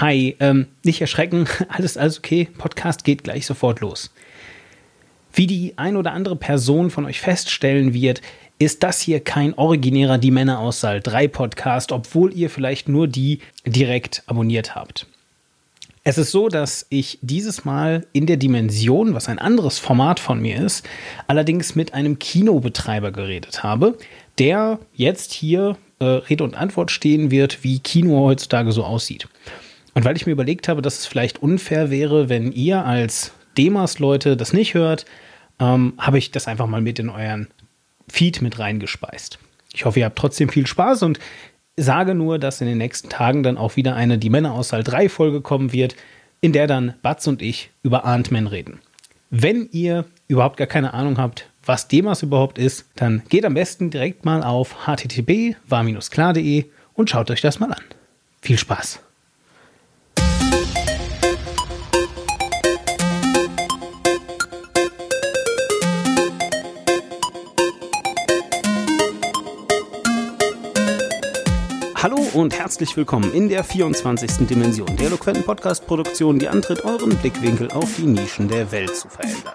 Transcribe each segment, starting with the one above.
Hi, ähm, nicht erschrecken, alles, alles okay. Podcast geht gleich sofort los. Wie die ein oder andere Person von euch feststellen wird, ist das hier kein originärer Die Männer aus Saal 3 Podcast, obwohl ihr vielleicht nur die direkt abonniert habt. Es ist so, dass ich dieses Mal in der Dimension, was ein anderes Format von mir ist, allerdings mit einem Kinobetreiber geredet habe, der jetzt hier äh, Rede und Antwort stehen wird, wie Kino heutzutage so aussieht. Und weil ich mir überlegt habe, dass es vielleicht unfair wäre, wenn ihr als Demas-Leute das nicht hört, ähm, habe ich das einfach mal mit in euren Feed mit reingespeist. Ich hoffe, ihr habt trotzdem viel Spaß und sage nur, dass in den nächsten Tagen dann auch wieder eine Die Männer aus Saal 3 Folge kommen wird, in der dann Batz und ich über Ant-Man reden. Wenn ihr überhaupt gar keine Ahnung habt, was Demas überhaupt ist, dann geht am besten direkt mal auf http war-klar.de und schaut euch das mal an. Viel Spaß! Und herzlich willkommen in der 24. Dimension der eloquenten Podcast-Produktion, die antritt, euren Blickwinkel auf die Nischen der Welt zu verändern.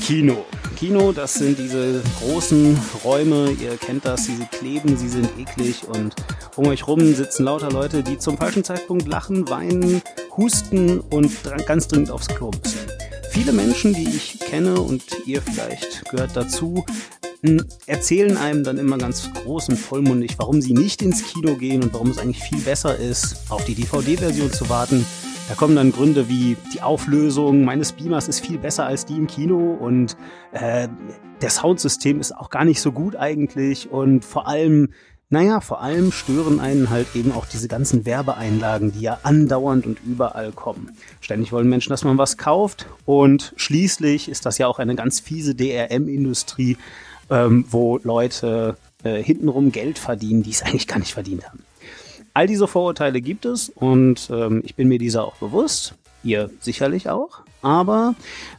Kino. Kino, das sind diese großen Räume, ihr kennt das, sie kleben, sie sind eklig und um euch rum sitzen lauter Leute, die zum falschen Zeitpunkt lachen, weinen, husten und ganz dringend aufs Klo müssen. Viele Menschen, die ich kenne und ihr vielleicht gehört dazu, erzählen einem dann immer ganz groß und vollmundig, warum sie nicht ins Kino gehen und warum es eigentlich viel besser ist, auf die DVD-Version zu warten. Da kommen dann Gründe wie die Auflösung meines Beamers ist viel besser als die im Kino und äh, der Soundsystem ist auch gar nicht so gut eigentlich und vor allem, naja, vor allem stören einen halt eben auch diese ganzen Werbeeinlagen, die ja andauernd und überall kommen. Ständig wollen Menschen, dass man was kauft und schließlich ist das ja auch eine ganz fiese DRM-Industrie, ähm, wo Leute äh, hintenrum Geld verdienen, die es eigentlich gar nicht verdient haben. All diese Vorurteile gibt es und ähm, ich bin mir dieser auch bewusst, ihr sicherlich auch, aber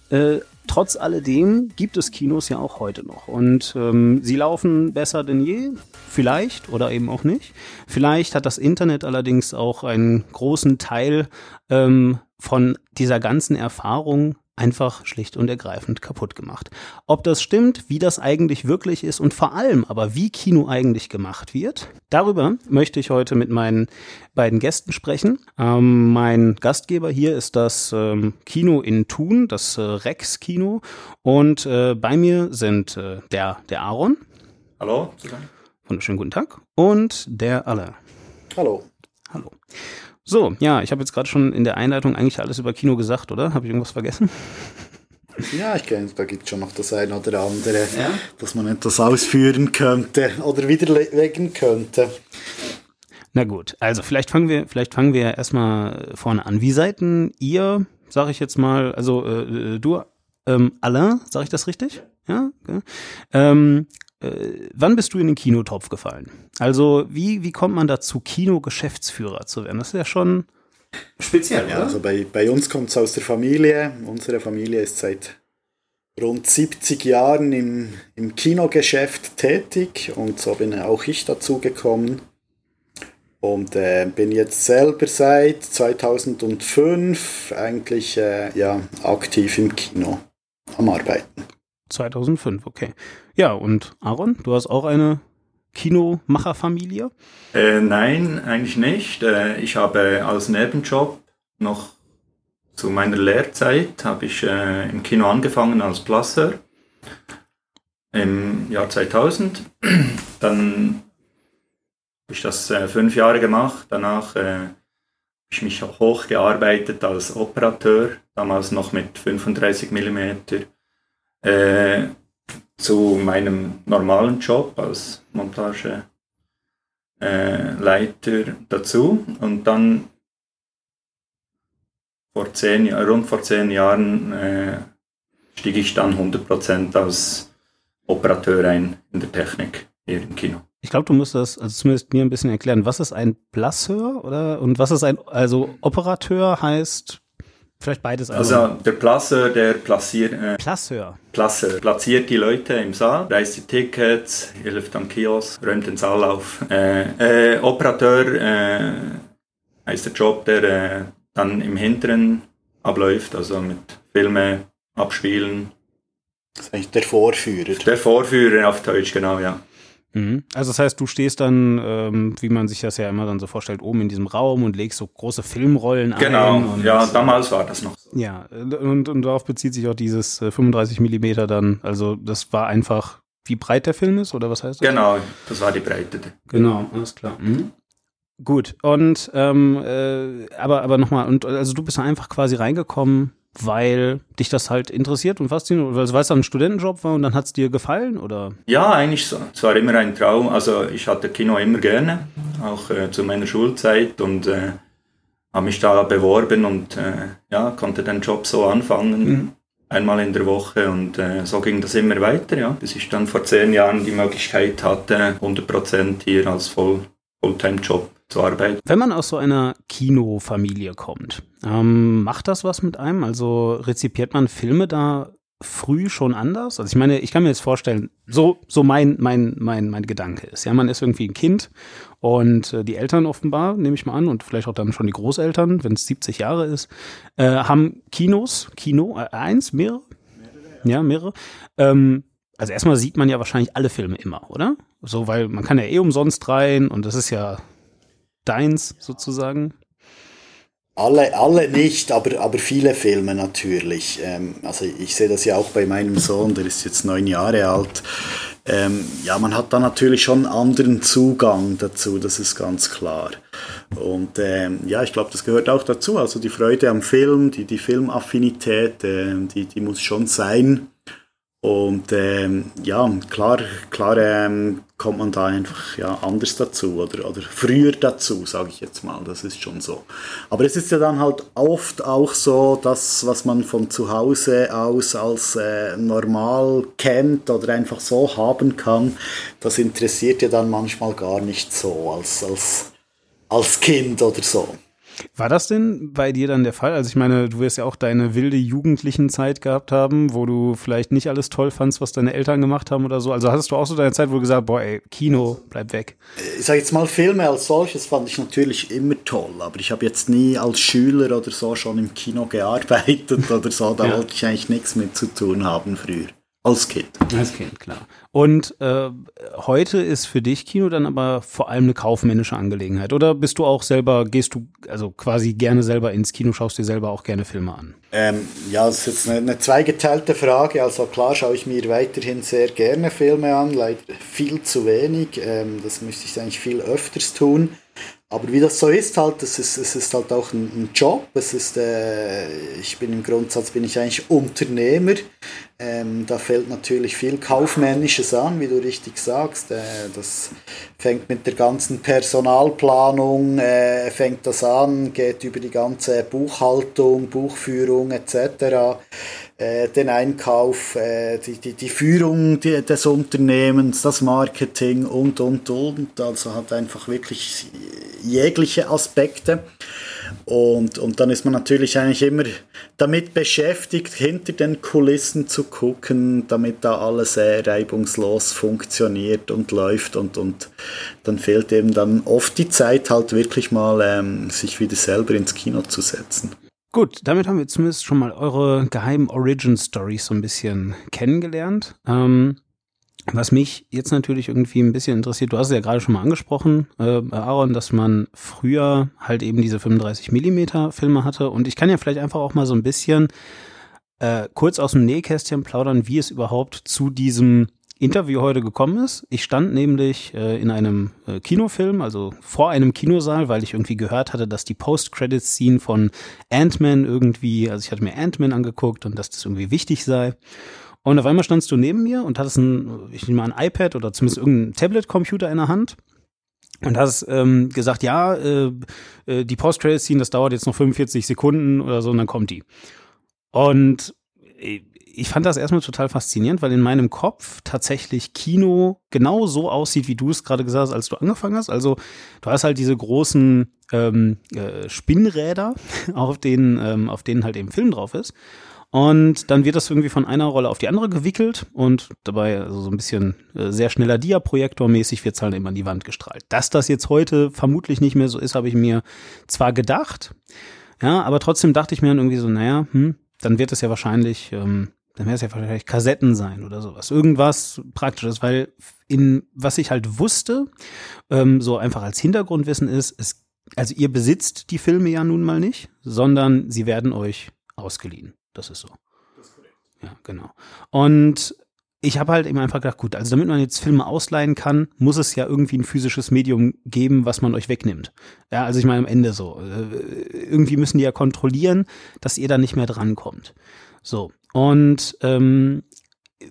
äh, trotz alledem gibt es Kinos ja auch heute noch und ähm, sie laufen besser denn je, vielleicht oder eben auch nicht. Vielleicht hat das Internet allerdings auch einen großen Teil ähm, von dieser ganzen Erfahrung einfach schlicht und ergreifend kaputt gemacht. Ob das stimmt, wie das eigentlich wirklich ist und vor allem aber, wie Kino eigentlich gemacht wird, darüber möchte ich heute mit meinen beiden Gästen sprechen. Ähm, mein Gastgeber hier ist das ähm, Kino in Thun, das äh, Rex Kino. Und äh, bei mir sind äh, der, der Aaron. Hallo. Wunderschönen guten Tag. Und der Alle. Hallo. Hallo. So, ja, ich habe jetzt gerade schon in der Einleitung eigentlich alles über Kino gesagt, oder? Habe ich irgendwas vergessen? Ja, ich kenne, da gibt es schon noch das eine oder andere, ja? dass man etwas ausführen könnte oder widerlegen könnte. Na gut, also vielleicht fangen wir, vielleicht fangen wir erstmal vorne an. Wie seid denn ihr, sage ich jetzt mal, also äh, du, ähm, Alain, sage ich das richtig? Ja. Okay. Ähm, äh, wann bist du in den Kinotopf gefallen? Also, wie, wie kommt man dazu, Kino-Geschäftsführer zu werden? Das ist ja schon speziell, ja, oder? Also bei, bei uns kommt es aus der Familie. Unsere Familie ist seit rund 70 Jahren im, im Kinogeschäft tätig und so bin auch ich dazu gekommen. Und äh, bin jetzt selber seit 2005 eigentlich äh, ja, aktiv im Kino am Arbeiten. 2005, okay. Ja, und Aaron, du hast auch eine Kinomacherfamilie? Äh, nein, eigentlich nicht. Äh, ich habe als Nebenjob noch zu meiner Lehrzeit habe ich äh, im Kino angefangen als Plasseur im Jahr 2000. Dann habe ich das äh, fünf Jahre gemacht. Danach äh, habe ich mich hochgearbeitet als Operateur, damals noch mit 35 mm äh, zu meinem normalen Job als Montageleiter äh, dazu und dann vor zehn, rund vor zehn Jahren äh, stieg ich dann 100% als Operateur ein in der Technik hier im Kino. Ich glaube, du musst das also zumindest mir ein bisschen erklären. Was ist ein Plasseur oder und was ist ein also Operateur heißt Vielleicht beides. Also, also der Plasseur, der placiert, äh, Plasseur. Plasseur platziert die Leute im Saal, reißt die Tickets, hilft am Kiosk, räumt den Saal auf. Äh, äh, Operateur, äh, heißt der Job, der äh, dann im Hinteren abläuft, also mit Filme abspielen. Das ist eigentlich der Vorführer. Der Vorführer auf Deutsch, genau, ja. Mhm. Also das heißt, du stehst dann, ähm, wie man sich das ja immer dann so vorstellt, oben in diesem Raum und legst so große Filmrollen genau. ein. Genau, ja, damals war das noch so. Ja, und, und darauf bezieht sich auch dieses 35 äh, Millimeter dann. Also das war einfach, wie breit der Film ist oder was heißt das? Genau, das war die Breite. Genau, alles klar. Mhm. Gut, und ähm, äh, aber, aber nochmal, und also du bist einfach quasi reingekommen weil dich das halt interessiert und fasziniert, weil es dann ein Studentenjob war und dann hat es dir gefallen, oder? Ja, eigentlich so. Es war immer ein Traum. Also ich hatte Kino immer gerne, auch äh, zu meiner Schulzeit und äh, habe mich da beworben und äh, ja, konnte den Job so anfangen. Mhm. Einmal in der Woche und äh, so ging das immer weiter, ja, bis ich dann vor zehn Jahren die Möglichkeit hatte, 100% hier als Voll Fulltime-Job zu arbeiten. Wenn man aus so einer Kinofamilie kommt, ähm, macht das was mit einem? Also rezipiert man Filme da früh schon anders? Also ich meine, ich kann mir jetzt vorstellen, so, so mein, mein, mein, mein Gedanke ist. Ja, man ist irgendwie ein Kind und äh, die Eltern offenbar, nehme ich mal an, und vielleicht auch dann schon die Großeltern, wenn es 70 Jahre ist, äh, haben Kinos, Kino, äh, eins, mehrere? ja, mehrere. Ähm, also erstmal sieht man ja wahrscheinlich alle Filme immer, oder? So, weil man kann ja eh umsonst rein und das ist ja deins sozusagen? Alle, alle nicht, aber, aber viele Filme natürlich. Ähm, also ich sehe das ja auch bei meinem Sohn, der ist jetzt neun Jahre alt. Ähm, ja, man hat da natürlich schon einen anderen Zugang dazu, das ist ganz klar. Und ähm, ja, ich glaube, das gehört auch dazu. Also die Freude am Film, die, die Filmaffinität, äh, die, die muss schon sein. Und ähm, ja, klar, klar ähm, kommt man da einfach ja, anders dazu oder, oder früher dazu, sage ich jetzt mal. Das ist schon so. Aber es ist ja dann halt oft auch so, dass was man von zu Hause aus als äh, normal kennt oder einfach so haben kann, das interessiert ja dann manchmal gar nicht so als, als, als Kind oder so. War das denn bei dir dann der Fall? Also ich meine, du wirst ja auch deine wilde jugendlichen Zeit gehabt haben, wo du vielleicht nicht alles toll fandst, was deine Eltern gemacht haben oder so. Also hattest du auch so deine Zeit, wo du gesagt, boah, ey, Kino, bleib weg. Ich sag jetzt mal, Filme als solches fand ich natürlich immer toll, aber ich habe jetzt nie als Schüler oder so schon im Kino gearbeitet oder so. Da ja. wollte ich eigentlich nichts mit zu tun haben früher. Als Kind. Als Kind, klar. Und äh, heute ist für dich Kino dann aber vor allem eine kaufmännische Angelegenheit. Oder bist du auch selber, gehst du also quasi gerne selber ins Kino, schaust dir selber auch gerne Filme an? Ähm, ja, das ist jetzt eine, eine zweigeteilte Frage. Also klar schaue ich mir weiterhin sehr gerne Filme an, leider viel zu wenig. Ähm, das müsste ich eigentlich viel öfters tun. Aber wie das so ist, halt, es ist, es ist halt auch ein, ein Job. Es ist, äh, ich bin im Grundsatz bin ich eigentlich Unternehmer. Ähm, da fällt natürlich viel Kaufmännisches an, wie du richtig sagst. Äh, das fängt mit der ganzen Personalplanung, äh, fängt das an, geht über die ganze Buchhaltung, Buchführung etc den Einkauf, äh, die, die, die Führung des Unternehmens, das Marketing und, und, und. Also hat einfach wirklich jegliche Aspekte. Und, und dann ist man natürlich eigentlich immer damit beschäftigt, hinter den Kulissen zu gucken, damit da alles äh, reibungslos funktioniert und läuft. Und, und dann fehlt eben dann oft die Zeit, halt wirklich mal ähm, sich wieder selber ins Kino zu setzen. Gut, damit haben wir zumindest schon mal eure geheimen Origin Stories so ein bisschen kennengelernt. Ähm, was mich jetzt natürlich irgendwie ein bisschen interessiert, du hast es ja gerade schon mal angesprochen, äh, Aaron, dass man früher halt eben diese 35 Millimeter Filme hatte und ich kann ja vielleicht einfach auch mal so ein bisschen äh, kurz aus dem Nähkästchen plaudern, wie es überhaupt zu diesem Interview heute gekommen ist. Ich stand nämlich äh, in einem äh, Kinofilm, also vor einem Kinosaal, weil ich irgendwie gehört hatte, dass die Post-Credits-Scene von Ant-Man irgendwie, also ich hatte mir Ant-Man angeguckt und dass das irgendwie wichtig sei. Und auf einmal standst du neben mir und hattest ein, ich nehme mal ein iPad oder zumindest irgendein Tablet-Computer in der Hand und hast ähm, gesagt, ja, äh, äh, die Post-Credit-Scene, das dauert jetzt noch 45 Sekunden oder so und dann kommt die. Und äh, ich fand das erstmal total faszinierend, weil in meinem Kopf tatsächlich Kino genau so aussieht, wie du es gerade gesagt hast, als du angefangen hast. Also du hast halt diese großen ähm, äh, Spinnräder, auf denen, ähm, auf denen halt eben Film drauf ist. Und dann wird das irgendwie von einer Rolle auf die andere gewickelt und dabei also so ein bisschen äh, sehr schneller Dia-Projektor-mäßig wird es halt immer an die Wand gestrahlt. Dass das jetzt heute vermutlich nicht mehr so ist, habe ich mir zwar gedacht, ja, aber trotzdem dachte ich mir dann irgendwie so, naja, hm, dann wird es ja wahrscheinlich, ähm, dann wäre es ja wahrscheinlich Kassetten sein oder sowas. Irgendwas Praktisches, weil in was ich halt wusste, ähm, so einfach als Hintergrundwissen ist, es, also ihr besitzt die Filme ja nun mal nicht, sondern sie werden euch ausgeliehen. Das ist so. Das ist korrekt. Ja, genau. Und ich habe halt eben einfach gedacht, gut, also damit man jetzt Filme ausleihen kann, muss es ja irgendwie ein physisches Medium geben, was man euch wegnimmt. Ja, also ich meine am Ende so. Äh, irgendwie müssen die ja kontrollieren, dass ihr da nicht mehr drankommt. So. Und ähm,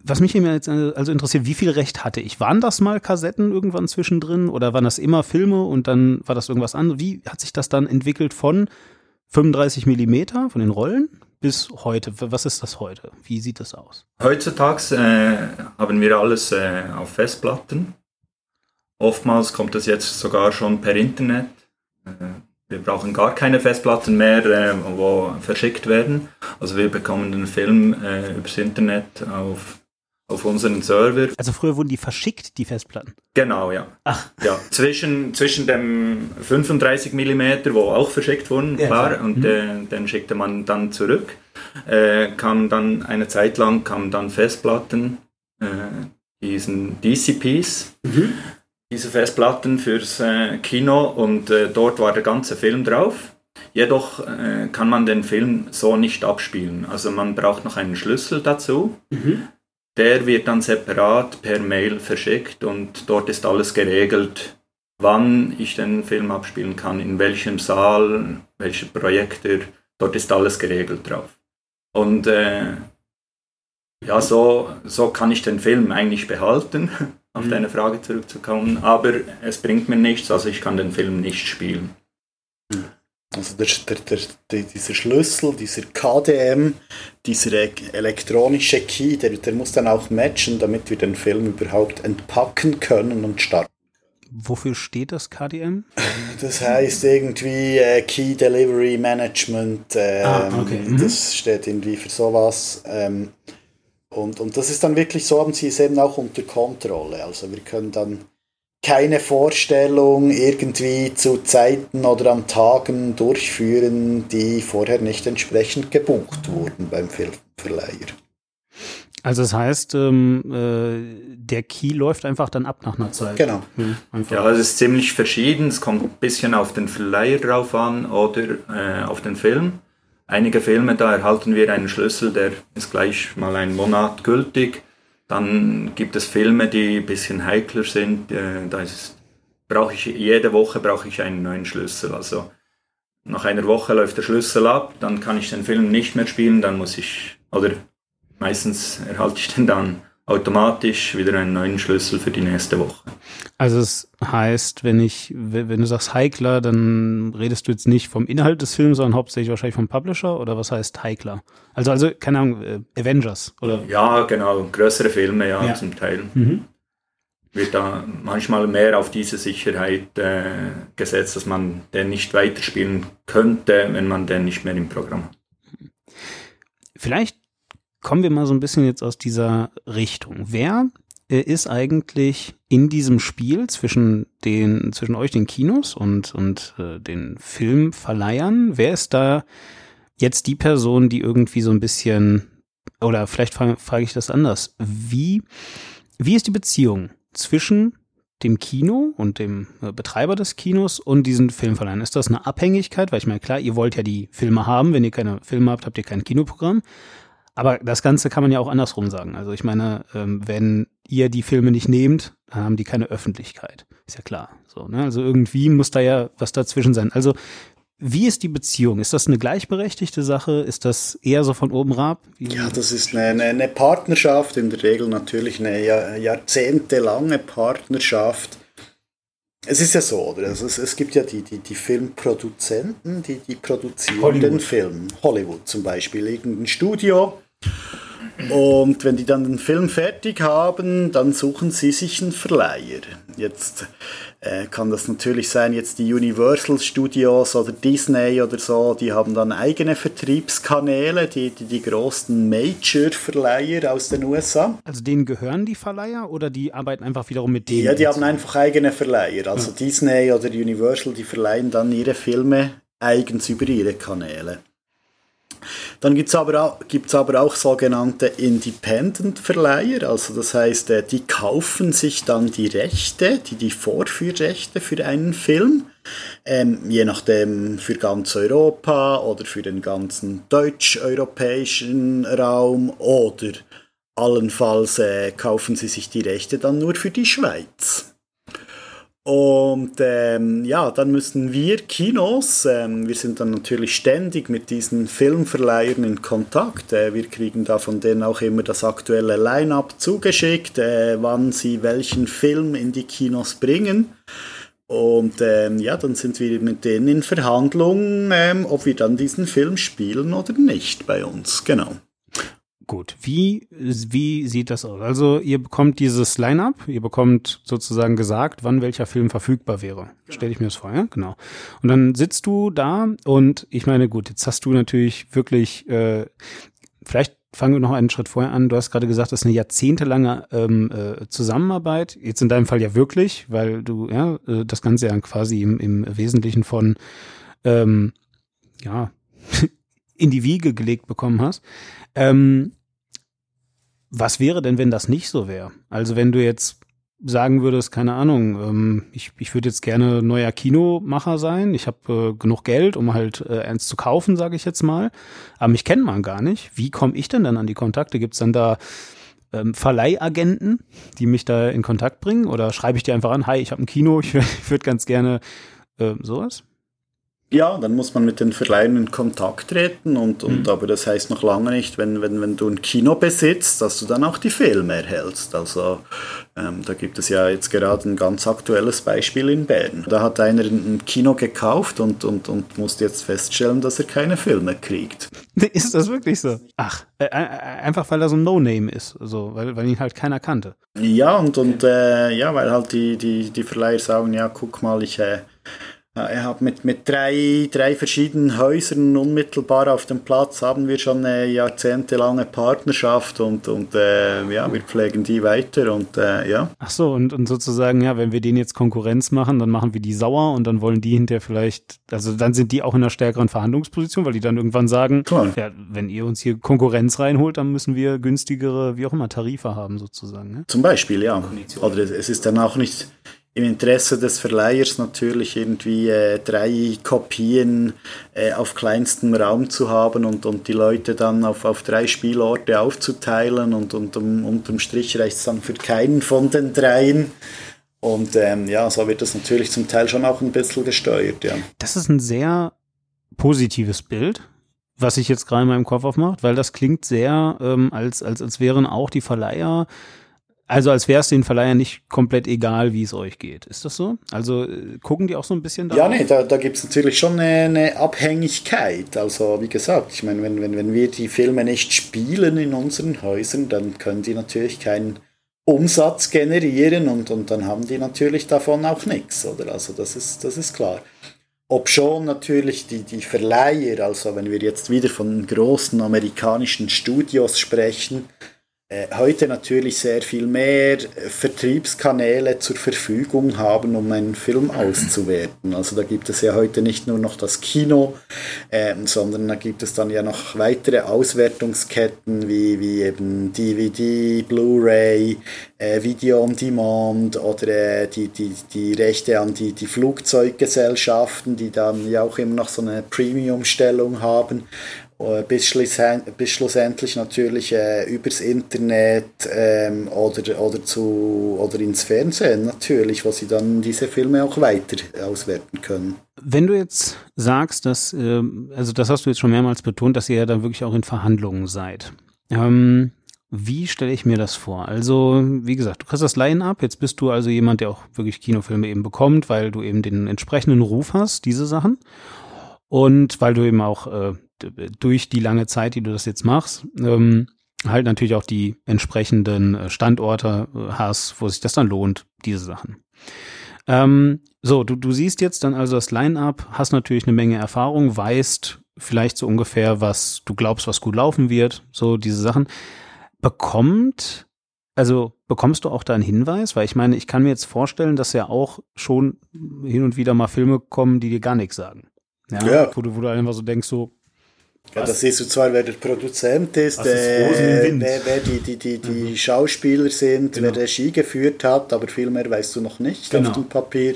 was mich jetzt also interessiert, wie viel Recht hatte ich? Waren das mal Kassetten irgendwann zwischendrin oder waren das immer Filme und dann war das irgendwas anderes? Wie hat sich das dann entwickelt von 35 Millimeter von den Rollen bis heute? Was ist das heute? Wie sieht das aus? Heutzutage äh, haben wir alles äh, auf Festplatten. Oftmals kommt das jetzt sogar schon per Internet. Äh, wir brauchen gar keine Festplatten mehr, äh, wo verschickt werden. Also wir bekommen den Film äh, übers Internet auf auf unseren Server. Also früher wurden die verschickt, die Festplatten? Genau, ja. Ach. Ja, zwischen, zwischen dem 35 mm, wo auch verschickt wurden, ja, klar, klar. und mhm. äh, den schickte man dann zurück. Äh, kam dann eine Zeit lang kamen dann Festplatten, äh, diesen DCPs, mhm. Diese Festplatten fürs äh, Kino und äh, dort war der ganze Film drauf. Jedoch äh, kann man den Film so nicht abspielen. Also man braucht noch einen Schlüssel dazu. Mhm. Der wird dann separat per Mail verschickt und dort ist alles geregelt, wann ich den Film abspielen kann, in welchem Saal, welche Projekte, dort ist alles geregelt drauf. Und äh, ja, so, so kann ich den Film eigentlich behalten, auf mhm. deine Frage zurückzukommen, aber es bringt mir nichts, also ich kann den Film nicht spielen. Mhm. Also der, der, der, dieser Schlüssel, dieser KDM, dieser e-, elektronische Key, der, der muss dann auch matchen, damit wir den Film überhaupt entpacken können und starten. Wofür steht das KDM? Das heißt irgendwie äh, Key Delivery Management. Ähm, ah, okay. mhm. Das steht irgendwie für sowas. Ähm, und, und das ist dann wirklich so, haben sie es eben auch unter Kontrolle. Also wir können dann keine Vorstellung irgendwie zu Zeiten oder an Tagen durchführen, die vorher nicht entsprechend gebucht wurden beim Filmverleiher. Also das heißt, ähm, äh, der Key läuft einfach dann ab nach einer Zeit. Genau. Hm, ja, es ist ziemlich verschieden. Es kommt ein bisschen auf den Verleiher drauf an oder äh, auf den Film. Einige Filme, da erhalten wir einen Schlüssel, der ist gleich mal einen Monat gültig. Dann gibt es Filme, die ein bisschen heikler sind. Äh, da brauche ich jede Woche brauche ich einen neuen Schlüssel. Also nach einer Woche läuft der Schlüssel ab, dann kann ich den Film nicht mehr spielen, dann muss ich oder meistens erhalte ich den dann automatisch wieder einen neuen Schlüssel für die nächste Woche. Also es heißt, wenn ich, wenn du sagst Heikler, dann redest du jetzt nicht vom Inhalt des Films, sondern hauptsächlich wahrscheinlich vom Publisher oder was heißt Heikler? Also, also, keine Ahnung, äh, Avengers oder? Ja, genau, größere Filme, ja, ja. zum Teil. Mhm. Wird da manchmal mehr auf diese Sicherheit äh, gesetzt, dass man den nicht weiterspielen könnte, wenn man den nicht mehr im Programm hat. Vielleicht kommen wir mal so ein bisschen jetzt aus dieser Richtung. Wer äh, ist eigentlich in diesem Spiel zwischen den zwischen euch den Kinos und und äh, den Filmverleihern? Wer ist da jetzt die Person, die irgendwie so ein bisschen oder vielleicht frage, frage ich das anders. Wie wie ist die Beziehung zwischen dem Kino und dem äh, Betreiber des Kinos und diesen Filmverleihern? Ist das eine Abhängigkeit? Weil ich meine, klar, ihr wollt ja die Filme haben. Wenn ihr keine Filme habt, habt ihr kein Kinoprogramm. Aber das Ganze kann man ja auch andersrum sagen. Also ich meine, ähm, wenn ihr die Filme nicht nehmt, dann haben die keine Öffentlichkeit. Ist ja klar. So, ne? Also irgendwie muss da ja was dazwischen sein. Also wie ist die Beziehung? Ist das eine gleichberechtigte Sache? Ist das eher so von oben herab? Ja, das ist eine, eine, Partnerschaft, in der Regel natürlich eine jahrzehntelange Partnerschaft. Es ist ja so, oder? Also es, es gibt ja die, die, die Filmproduzenten, die, die produzieren Hollywood. den Film. Hollywood zum Beispiel, irgendein Studio Und wenn die dann den Film fertig haben, dann suchen sie sich einen Verleiher. Jetzt äh, kann das natürlich sein, jetzt die Universal Studios oder Disney oder so, die haben dann eigene Vertriebskanäle, die, die, die großen Major-Verleiher aus den USA. Also denen gehören die Verleiher oder die arbeiten einfach wiederum mit denen? Ja, die haben einfach eigene Verleiher. Also ja. Disney oder Universal, die verleihen dann ihre Filme eigens über ihre Kanäle. Dann gibt es aber, auch, aber auch sogenannte Independent-Verleiher, also das heißt, äh, die kaufen sich dann die Rechte, die, die Vorführrechte für einen Film, ähm, je nachdem für ganz Europa oder für den ganzen deutsch-europäischen Raum oder allenfalls äh, kaufen sie sich die Rechte dann nur für die Schweiz. Und ähm, ja, dann müssen wir Kinos, ähm, wir sind dann natürlich ständig mit diesen Filmverleihern in Kontakt. Äh, wir kriegen da von denen auch immer das aktuelle Line-up zugeschickt, äh, wann sie welchen Film in die Kinos bringen. Und ähm, ja, dann sind wir mit denen in Verhandlungen, ähm, ob wir dann diesen Film spielen oder nicht bei uns. Genau. Gut, wie, wie sieht das aus? Also ihr bekommt dieses Line-up, ihr bekommt sozusagen gesagt, wann welcher Film verfügbar wäre. Genau. Stell ich mir das vor, ja? Genau. Und dann sitzt du da und ich meine, gut, jetzt hast du natürlich wirklich, äh, vielleicht fangen wir noch einen Schritt vorher an. Du hast gerade gesagt, das ist eine jahrzehntelange ähm, äh, Zusammenarbeit. Jetzt in deinem Fall ja wirklich, weil du ja äh, das Ganze ja quasi im, im Wesentlichen von ähm, ja in die Wiege gelegt bekommen hast. Ähm, was wäre denn, wenn das nicht so wäre? Also wenn du jetzt sagen würdest, keine Ahnung, ähm, ich, ich würde jetzt gerne neuer Kinomacher sein, ich habe äh, genug Geld, um halt äh, eins zu kaufen, sage ich jetzt mal, aber mich kennt man gar nicht. Wie komme ich denn dann an die Kontakte? Gibt es dann da ähm, Verleihagenten, die mich da in Kontakt bringen? Oder schreibe ich dir einfach an, hi, ich habe ein Kino, ich, ich würde ganz gerne äh, sowas? Ja, dann muss man mit den Verleihern in Kontakt treten und, und mhm. aber das heißt noch lange nicht, wenn, wenn, wenn du ein Kino besitzt, dass du dann auch die Filme erhältst. Also ähm, da gibt es ja jetzt gerade ein ganz aktuelles Beispiel in Bern. Da hat einer ein Kino gekauft und, und, und musste jetzt feststellen, dass er keine Filme kriegt. Ist das wirklich so? Ach, äh, äh, einfach weil er so ein No-Name ist, so, weil, weil ihn halt keiner kannte. Ja, und, und äh, ja, weil halt die, die, die Verleiher sagen, ja, guck mal, ich äh, er hat mit, mit drei, drei verschiedenen Häusern unmittelbar auf dem Platz haben wir schon eine jahrzehntelange Partnerschaft und, und äh, ja, wir pflegen die weiter und äh, ja. Ach so, und, und sozusagen, ja, wenn wir denen jetzt Konkurrenz machen, dann machen wir die sauer und dann wollen die hinterher vielleicht, also dann sind die auch in einer stärkeren Verhandlungsposition, weil die dann irgendwann sagen, Klar. ja, wenn ihr uns hier Konkurrenz reinholt, dann müssen wir günstigere, wie auch immer, Tarife haben sozusagen. Ne? Zum Beispiel, ja. Oder es ist dann auch nicht im Interesse des Verleihers natürlich irgendwie äh, drei Kopien äh, auf kleinstem Raum zu haben und, und die Leute dann auf, auf drei Spielorte aufzuteilen und, und um, unterm Strich reicht es dann für keinen von den dreien. Und ähm, ja, so wird das natürlich zum Teil schon auch ein bisschen gesteuert, ja. Das ist ein sehr positives Bild, was sich jetzt gerade in meinem Kopf aufmacht, weil das klingt sehr, ähm, als, als, als wären auch die Verleiher also als wäre es den Verleihern nicht komplett egal, wie es euch geht. Ist das so? Also äh, gucken die auch so ein bisschen darauf? Ja, nee, da, da gibt es natürlich schon eine, Abhängigkeit. Also wie gesagt, ich meine, wenn, wenn, wenn wir die Filme nicht spielen in unseren Häusern, dann können die natürlich keinen Umsatz generieren und, und dann haben die natürlich davon auch nichts, oder? Also das ist, das ist klar. Ob schon natürlich die, die Verleiher, also wenn wir jetzt wieder von großen amerikanischen Studios sprechen, heute natürlich sehr viel mehr Vertriebskanäle zur Verfügung haben, um einen Film auszuwerten. Also da gibt es ja heute nicht nur noch das Kino, äh, sondern da gibt es dann ja noch weitere Auswertungsketten wie, wie eben DVD, Blu-ray, äh, Video on Demand oder äh, die, die, die Rechte an die, die Flugzeuggesellschaften, die dann ja auch immer noch so eine Premium-Stellung haben. Äh, bis, schlussendlich natürlich äh, übers Internet ähm, oder, oder, zu, oder ins Fernsehen natürlich, wo sie dann diese Filme auch weiter auswerten können. Wenn du jetzt sagst, dass, äh, also das hast du jetzt schon mehrmals betont, dass ihr ja dann wirklich auch in Verhandlungen seid. Ähm, wie stelle ich mir das vor? Also, wie gesagt, du kriegst das Line-Up, jetzt bist du also jemand, der auch wirklich Kinofilme eben bekommt, weil du eben den entsprechenden Ruf hast, diese Sachen. Und weil du eben auch äh, durch die lange Zeit, die du das jetzt machst, ähm, halt natürlich auch die entsprechenden äh, Standorte äh, hast, wo sich das dann lohnt, diese Sachen. Ähm, so, du, du siehst jetzt dann also das Line-up, hast natürlich eine Menge Erfahrung, weißt vielleicht so ungefähr, was du glaubst, was gut laufen wird, so diese Sachen. Bekommt, also bekommst du auch da einen Hinweis? Weil ich meine, ich kann mir jetzt vorstellen, dass ja auch schon hin und wieder mal Filme kommen, die dir gar nichts sagen. Ja, ja. Wo, du, wo du einfach so denkst, so, ja, das siehst du zwar, wer der Produzent ist, äh, wer, wer, die, die, die, die mhm. Schauspieler sind, genau. wer Regie geführt hat, aber viel mehr weißt du noch nicht genau. auf dem Papier.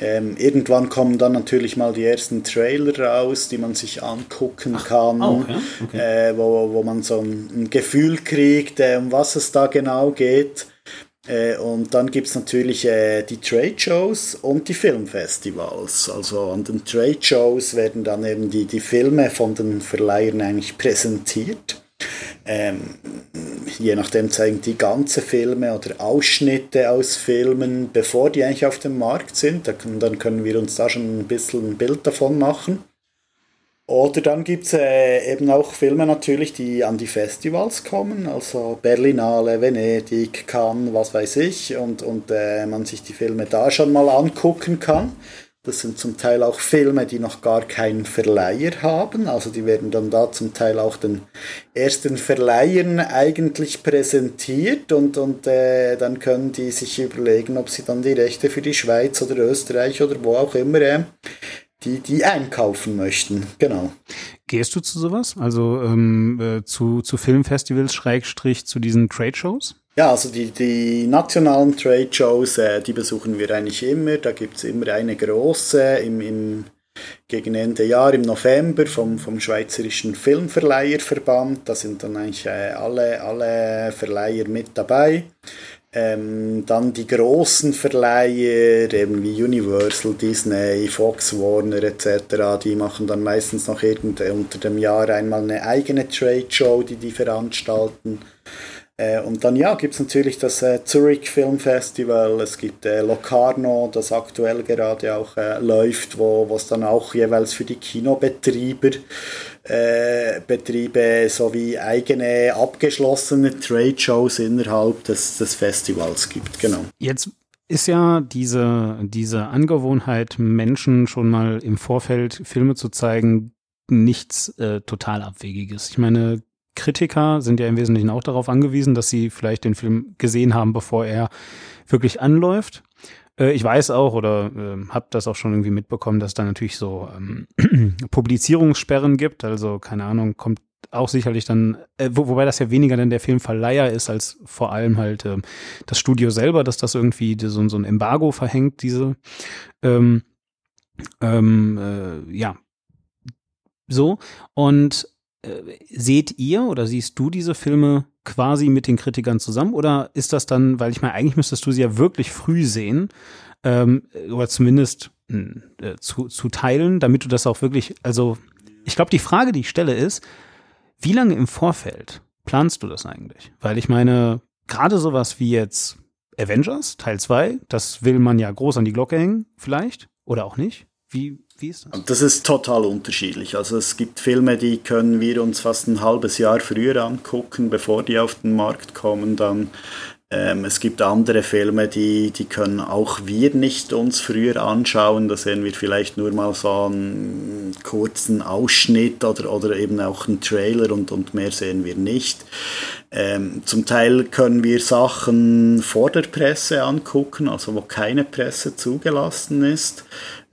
Ähm, irgendwann kommen dann natürlich mal die ersten Trailer raus, die man sich angucken Ach, kann, auch, ja? okay. äh, wo, wo man so ein, ein Gefühl kriegt, äh, um was es da genau geht. Äh, und dann gibt es natürlich äh, die Trade Shows und die Filmfestivals. Also an den Trade Shows werden dann eben die, die Filme von den Verleihern eigentlich präsentiert. Ähm, je nachdem zeigen die ganze Filme oder Ausschnitte aus Filmen, bevor die eigentlich auf dem Markt sind. Da dann können wir uns da schon ein bisschen ein Bild davon machen. Oder dann gibt es äh, eben auch Filme natürlich, die an die Festivals kommen, also Berlinale, Venedig, Cannes, was weiß ich, und, und äh, man sich die Filme da schon mal angucken kann. Das sind zum Teil auch Filme, die noch gar keinen Verleiher haben. Also die werden dann da zum Teil auch den ersten Verleihern eigentlich präsentiert und, und äh, dann können die sich überlegen, ob sie dann die Rechte für die Schweiz oder Österreich oder wo auch immer äh, die, die einkaufen möchten. Genau. Gehst du zu sowas? Also ähm, äh, zu, zu Filmfestivals, Schrägstrich, zu diesen Trade-Shows? Ja, also die, die nationalen Trade-Shows, äh, die besuchen wir eigentlich immer. Da gibt es immer eine große im, im, gegen Ende Jahr im November vom, vom Schweizerischen Filmverleiherverband. Da sind dann eigentlich äh, alle, alle Verleiher mit dabei. Ähm, dann die großen Verleiher, eben wie Universal, Disney, Fox, Warner etc., die machen dann meistens noch irgend unter dem Jahr einmal eine eigene Trade Show, die die veranstalten. Äh, und dann ja, gibt es natürlich das äh, Zurich Film Festival, es gibt äh, Locarno, das aktuell gerade auch äh, läuft, wo es dann auch jeweils für die Kinobetreiber äh, Betriebe sowie eigene abgeschlossene Trade Shows innerhalb des, des Festivals gibt. Genau. Jetzt ist ja diese, diese Angewohnheit, Menschen schon mal im Vorfeld Filme zu zeigen, nichts äh, total Abwegiges. Ich meine, Kritiker sind ja im Wesentlichen auch darauf angewiesen, dass sie vielleicht den Film gesehen haben, bevor er wirklich anläuft. Äh, ich weiß auch oder äh, habe das auch schon irgendwie mitbekommen, dass da natürlich so ähm, Publizierungssperren gibt. Also keine Ahnung, kommt auch sicherlich dann, äh, wo, wobei das ja weniger dann der Filmverleiher ist, als vor allem halt äh, das Studio selber, dass das irgendwie so, so ein Embargo verhängt, diese ähm, ähm, äh, ja so und äh, seht ihr oder siehst du diese Filme quasi mit den Kritikern zusammen oder ist das dann, weil ich meine, eigentlich müsstest du sie ja wirklich früh sehen ähm, oder zumindest hm, äh, zu, zu teilen, damit du das auch wirklich, also ich glaube, die Frage, die ich stelle ist, wie lange im Vorfeld planst du das eigentlich? Weil ich meine, gerade sowas wie jetzt Avengers Teil 2, das will man ja groß an die Glocke hängen, vielleicht, oder auch nicht. Wie, wie ist das? Das ist total unterschiedlich. Also es gibt Filme, die können wir uns fast ein halbes Jahr früher angucken, bevor die auf den Markt kommen. Dann ähm, es gibt andere Filme, die, die können auch wir nicht uns früher anschauen. Da sehen wir vielleicht nur mal so einen kurzen Ausschnitt oder, oder eben auch einen Trailer und, und mehr sehen wir nicht. Ähm, zum Teil können wir Sachen vor der Presse angucken, also wo keine Presse zugelassen ist.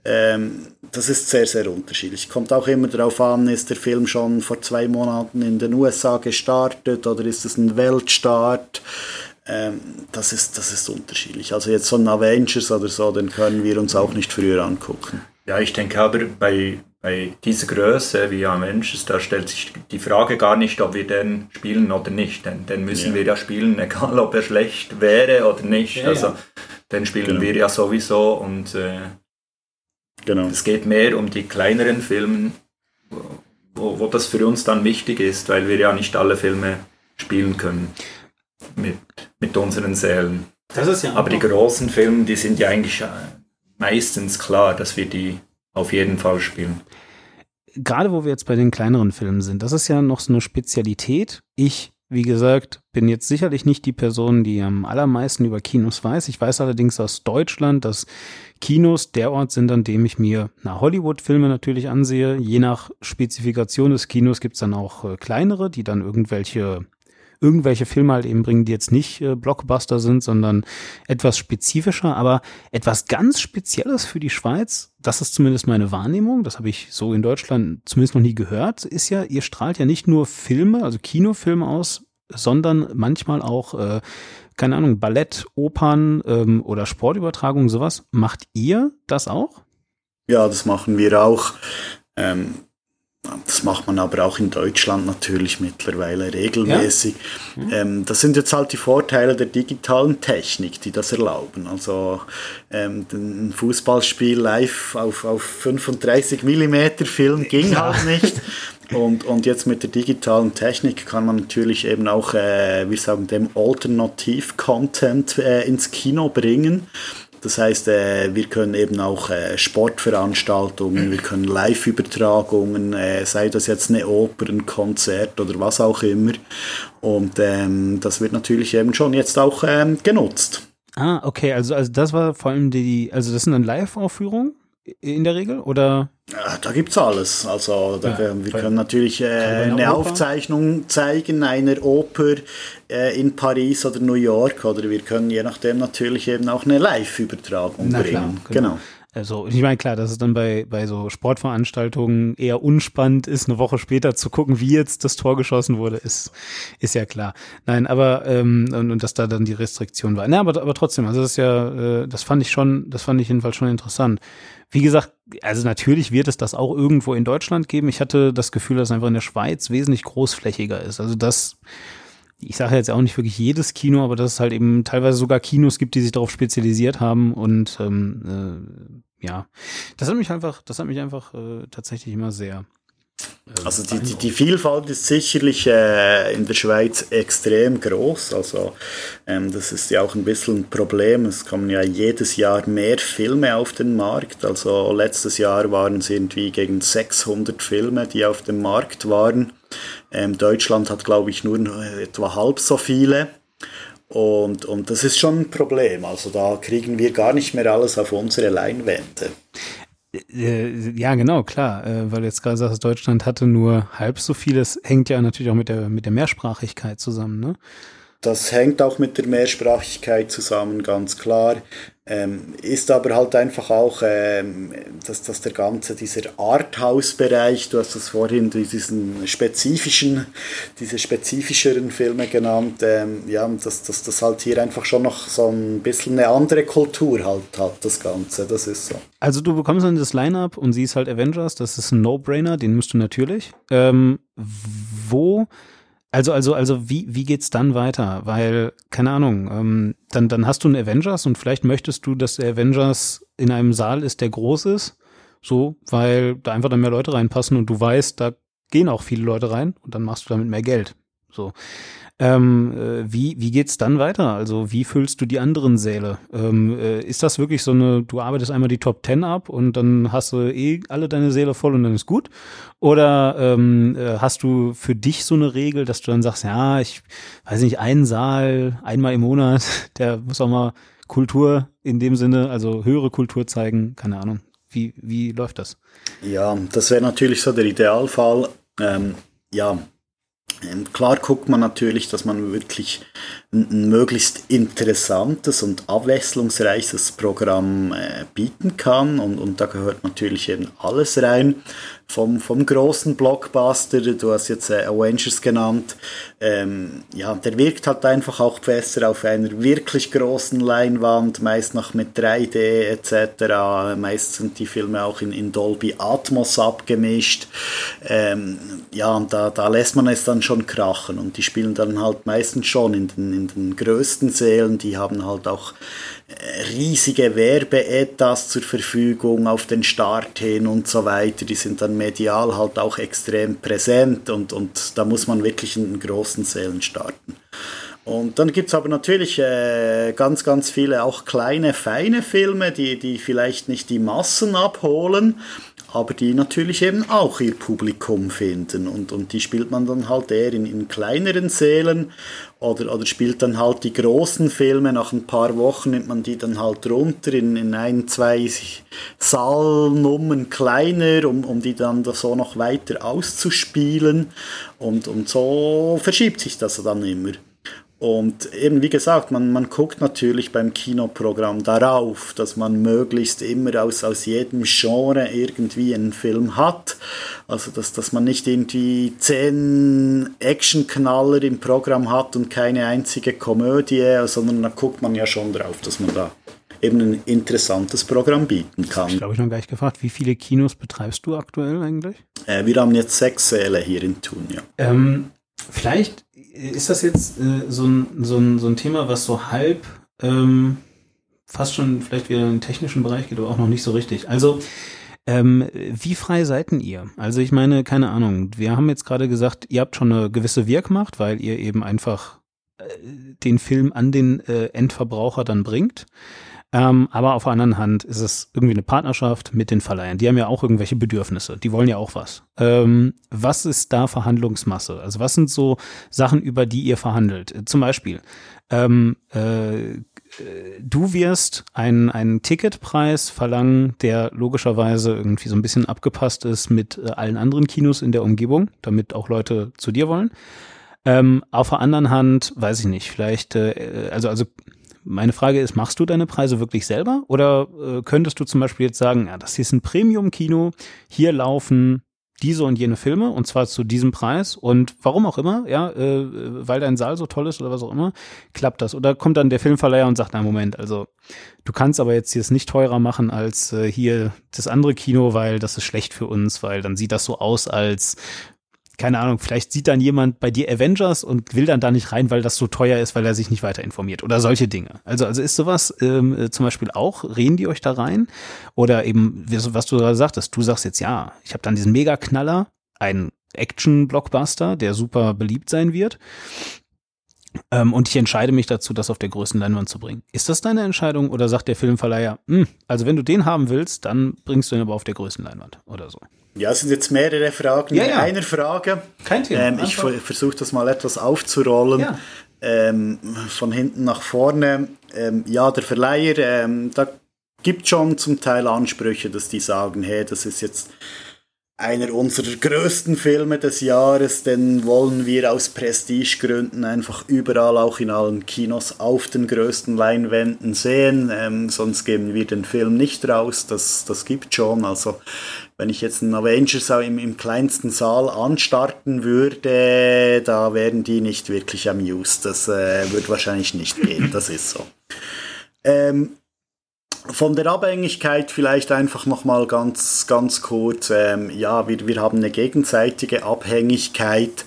Ähm, das ist sehr, sehr unterschiedlich. Kommt auch immer darauf an, ist der Film schon vor zwei Monaten in den USA gestartet oder ist es ein Weltstart? Ähm, das, ist, das ist unterschiedlich. Also jetzt so ein Avengers oder so, den können wir uns auch nicht früher angucken. Ja, ich denke aber bei, bei dieser Größe wie Avengers, da stellt sich die Frage gar nicht, ob wir den spielen oder nicht. Den, den müssen ja. wir ja spielen, egal ob er schlecht wäre oder nicht. Ja, also ja. den spielen genau. wir ja sowieso und äh, Genau. Es geht mehr um die kleineren Filme, wo, wo das für uns dann wichtig ist, weil wir ja nicht alle Filme spielen können mit, mit unseren Sälen. Ja Aber die großen Filme, die sind ja eigentlich meistens klar, dass wir die auf jeden Fall spielen. Gerade wo wir jetzt bei den kleineren Filmen sind, das ist ja noch so eine Spezialität. Ich wie gesagt, bin jetzt sicherlich nicht die Person, die am allermeisten über Kinos weiß. Ich weiß allerdings aus Deutschland, dass Kinos der Ort sind, an dem ich mir na, Hollywood-Filme natürlich ansehe. Je nach Spezifikation des Kinos gibt's dann auch äh, kleinere, die dann irgendwelche irgendwelche Filme halt eben bringen, die jetzt nicht äh, Blockbuster sind, sondern etwas spezifischer, aber etwas ganz Spezielles für die Schweiz, das ist zumindest meine Wahrnehmung, das habe ich so in Deutschland zumindest noch nie gehört, ist ja, ihr strahlt ja nicht nur Filme, also Kinofilme aus, sondern manchmal auch, äh, keine Ahnung, Ballett, Opern ähm, oder Sportübertragungen, sowas. Macht ihr das auch? Ja, das machen wir auch. Ähm, das macht man aber auch in Deutschland natürlich mittlerweile regelmäßig. Ja? Mhm. Ähm, das sind jetzt halt die Vorteile der digitalen Technik, die das erlauben. Also ähm, ein Fußballspiel live auf, auf 35 mm Film ging ja. halt nicht. Und, und jetzt mit der digitalen Technik kann man natürlich eben auch, äh, wir sagen dem, Alternativ-Content äh, ins Kino bringen. Das heißt, äh, wir können eben auch äh, Sportveranstaltungen, wir können Live-Übertragungen, äh, sei das jetzt eine Oper, ein Konzert oder was auch immer. Und ähm, das wird natürlich eben schon jetzt auch ähm, genutzt. Ah, okay, also, also das war vor allem die, also das sind dann Live-Aufführungen? in der Regel oder? Da es alles. Also da, ja, wir können natürlich äh, eine Aufzeichnung zeigen einer Oper äh, in Paris oder New York oder wir können je nachdem natürlich eben auch eine Live-Übertragung bringen. Klar, genau. genau. Also ich meine, klar, dass es dann bei, bei so Sportveranstaltungen eher unspannend ist, eine Woche später zu gucken, wie jetzt das Tor geschossen wurde, ist, ist ja klar. Nein, aber ähm, und, und dass da dann die Restriktion war. Na, aber, aber trotzdem, also das ist ja, äh, das fand ich schon, das fand ich jedenfalls schon interessant. Wie gesagt, also natürlich wird es das auch irgendwo in Deutschland geben. Ich hatte das Gefühl, dass es einfach in der Schweiz wesentlich großflächiger ist. Also das ich sage jetzt auch nicht wirklich jedes Kino, aber dass es halt eben teilweise sogar Kinos gibt, die sich darauf spezialisiert haben und ähm, äh, ja, das hat mich einfach, das hat mich einfach äh, tatsächlich immer sehr. Äh, also die, die, die, Vielfalt ist sicherlich äh, in der Schweiz extrem groß. Also ähm, das ist ja auch ein bisschen ein Problem. Es kommen ja jedes Jahr mehr Filme auf den Markt. Also letztes Jahr waren es irgendwie gegen 600 Filme, die auf dem Markt waren. Ähm, Deutschland hat, glaube ich, nur etwa halb so viele. Und, und das ist schon ein Problem. Also da kriegen wir gar nicht mehr alles auf unsere Leinwände. Äh, ja, genau, klar, äh, weil du jetzt gerade sagst, Deutschland hatte nur halb so viel. Das hängt ja natürlich auch mit der, mit der Mehrsprachigkeit zusammen, ne? Das hängt auch mit der Mehrsprachigkeit zusammen, ganz klar. Ähm, ist aber halt einfach auch, ähm, dass, dass der ganze, dieser Arthouse-Bereich, du hast das vorhin diesen spezifischen, diese spezifischeren Filme genannt, ähm, ja, dass, dass das halt hier einfach schon noch so ein bisschen eine andere Kultur halt hat, das Ganze, das ist so. Also du bekommst dann das Line-Up und siehst halt Avengers, das ist ein No-Brainer, den musst du natürlich. Ähm, wo also, also, also, wie, wie geht's dann weiter? Weil, keine Ahnung, ähm, dann, dann hast du einen Avengers und vielleicht möchtest du, dass der Avengers in einem Saal ist, der groß ist. So, weil da einfach dann mehr Leute reinpassen und du weißt, da gehen auch viele Leute rein und dann machst du damit mehr Geld. So. Ähm, äh, wie, wie geht's dann weiter? Also wie füllst du die anderen Säle? Ähm, äh, ist das wirklich so eine, du arbeitest einmal die Top Ten ab und dann hast du eh alle deine Säle voll und dann ist gut? Oder ähm, äh, hast du für dich so eine Regel, dass du dann sagst, ja, ich weiß nicht, einen Saal einmal im Monat, der muss auch mal Kultur in dem Sinne, also höhere Kultur zeigen, keine Ahnung. Wie, wie läuft das? Ja, das wäre natürlich so der Idealfall. Ähm, ja, klar guckt man natürlich, dass man wirklich ein, möglichst interessantes und abwechslungsreiches Programm äh, bieten kann und, und da gehört natürlich eben alles rein vom, vom großen Blockbuster, du hast jetzt äh, Avengers genannt, ähm, ja, der wirkt halt einfach auch besser auf einer wirklich großen Leinwand, meist noch mit 3D etc. Meist sind die Filme auch in, in Dolby Atmos abgemischt. Ähm, ja, und da, da lässt man es dann schon krachen und die spielen dann halt meistens schon in den, in den größten Sälen, die haben halt auch riesige Werbeetats zur Verfügung auf den Start hin und so weiter. Die sind dann medial halt auch extrem präsent und, und da muss man wirklich in den großen Sälen starten. Und dann gibt es aber natürlich äh, ganz, ganz viele auch kleine, feine Filme, die, die vielleicht nicht die Massen abholen, aber die natürlich eben auch ihr Publikum finden. Und, und die spielt man dann halt eher in, in kleineren Sälen oder, oder spielt dann halt die großen Filme. Nach ein paar Wochen nimmt man die dann halt runter in, in ein, zwei Saalnummern kleiner, um, um die dann so noch weiter auszuspielen. Und, und so verschiebt sich das dann immer. Und eben wie gesagt, man, man guckt natürlich beim Kinoprogramm darauf, dass man möglichst immer aus, aus jedem Genre irgendwie einen Film hat. Also dass, dass man nicht irgendwie zehn Actionknaller im Programm hat und keine einzige Komödie, sondern da guckt man ja schon drauf, dass man da eben ein interessantes Programm bieten kann. Ich glaube, ich noch gleich gefragt, wie viele Kinos betreibst du aktuell eigentlich? Äh, wir haben jetzt sechs Säle hier in Thun, ja. Ähm, vielleicht ist das jetzt äh, so, ein, so, ein, so ein Thema, was so halb ähm, fast schon vielleicht wieder in den technischen Bereich geht, aber auch noch nicht so richtig. Also, ähm, wie frei seid ihr? Also ich meine, keine Ahnung, wir haben jetzt gerade gesagt, ihr habt schon eine gewisse Wirkmacht, weil ihr eben einfach äh, den Film an den äh, Endverbraucher dann bringt. Ähm, aber auf der anderen Hand ist es irgendwie eine Partnerschaft mit den Verleihern. Die haben ja auch irgendwelche Bedürfnisse. Die wollen ja auch was. Ähm, was ist da Verhandlungsmasse? Also was sind so Sachen, über die ihr verhandelt? Zum Beispiel, ähm, äh, du wirst einen, einen Ticketpreis verlangen, der logischerweise irgendwie so ein bisschen abgepasst ist mit äh, allen anderen Kinos in der Umgebung, damit auch Leute zu dir wollen. Ähm, auf der anderen Hand, weiß ich nicht, vielleicht, äh, also, also meine Frage ist, machst du deine Preise wirklich selber? Oder äh, könntest du zum Beispiel jetzt sagen, ja, das hier ist ein Premium-Kino, hier laufen diese und jene Filme und zwar zu diesem Preis und warum auch immer, ja, äh, weil dein Saal so toll ist oder was auch immer, klappt das. Oder kommt dann der Filmverleiher und sagt, na Moment, also du kannst aber jetzt hier es nicht teurer machen als äh, hier das andere Kino, weil das ist schlecht für uns, weil dann sieht das so aus, als keine Ahnung, vielleicht sieht dann jemand bei dir Avengers und will dann da nicht rein, weil das so teuer ist, weil er sich nicht weiter informiert oder solche Dinge. Also, also ist sowas ähm, äh, zum Beispiel auch, reden die euch da rein? Oder eben, was du gerade sagtest, du sagst jetzt, ja, ich habe dann diesen Mega-Knaller, einen Action-Blockbuster, der super beliebt sein wird. Ähm, und ich entscheide mich dazu, das auf der größten Leinwand zu bringen. Ist das deine Entscheidung oder sagt der Filmverleiher, hm, also wenn du den haben willst, dann bringst du ihn aber auf der größten Leinwand oder so? Ja, es sind jetzt mehrere Fragen ja, in ja. einer Frage. Kein Thema. Ähm, ich versuche das mal etwas aufzurollen. Ja. Ähm, von hinten nach vorne. Ähm, ja, der Verleiher, ähm, da gibt schon zum Teil Ansprüche, dass die sagen, hey, das ist jetzt einer unserer größten Filme des Jahres, den wollen wir aus Prestigegründen einfach überall, auch in allen Kinos, auf den größten Leinwänden sehen. Ähm, sonst geben wir den Film nicht raus. Das, das gibt schon. Also wenn ich jetzt einen Avengers im, im kleinsten Saal anstarten würde, da wären die nicht wirklich amused. Das äh, wird wahrscheinlich nicht gehen. Das ist so. Ähm, von der Abhängigkeit vielleicht einfach nochmal ganz, ganz kurz. Ähm, ja, wir, wir haben eine gegenseitige Abhängigkeit,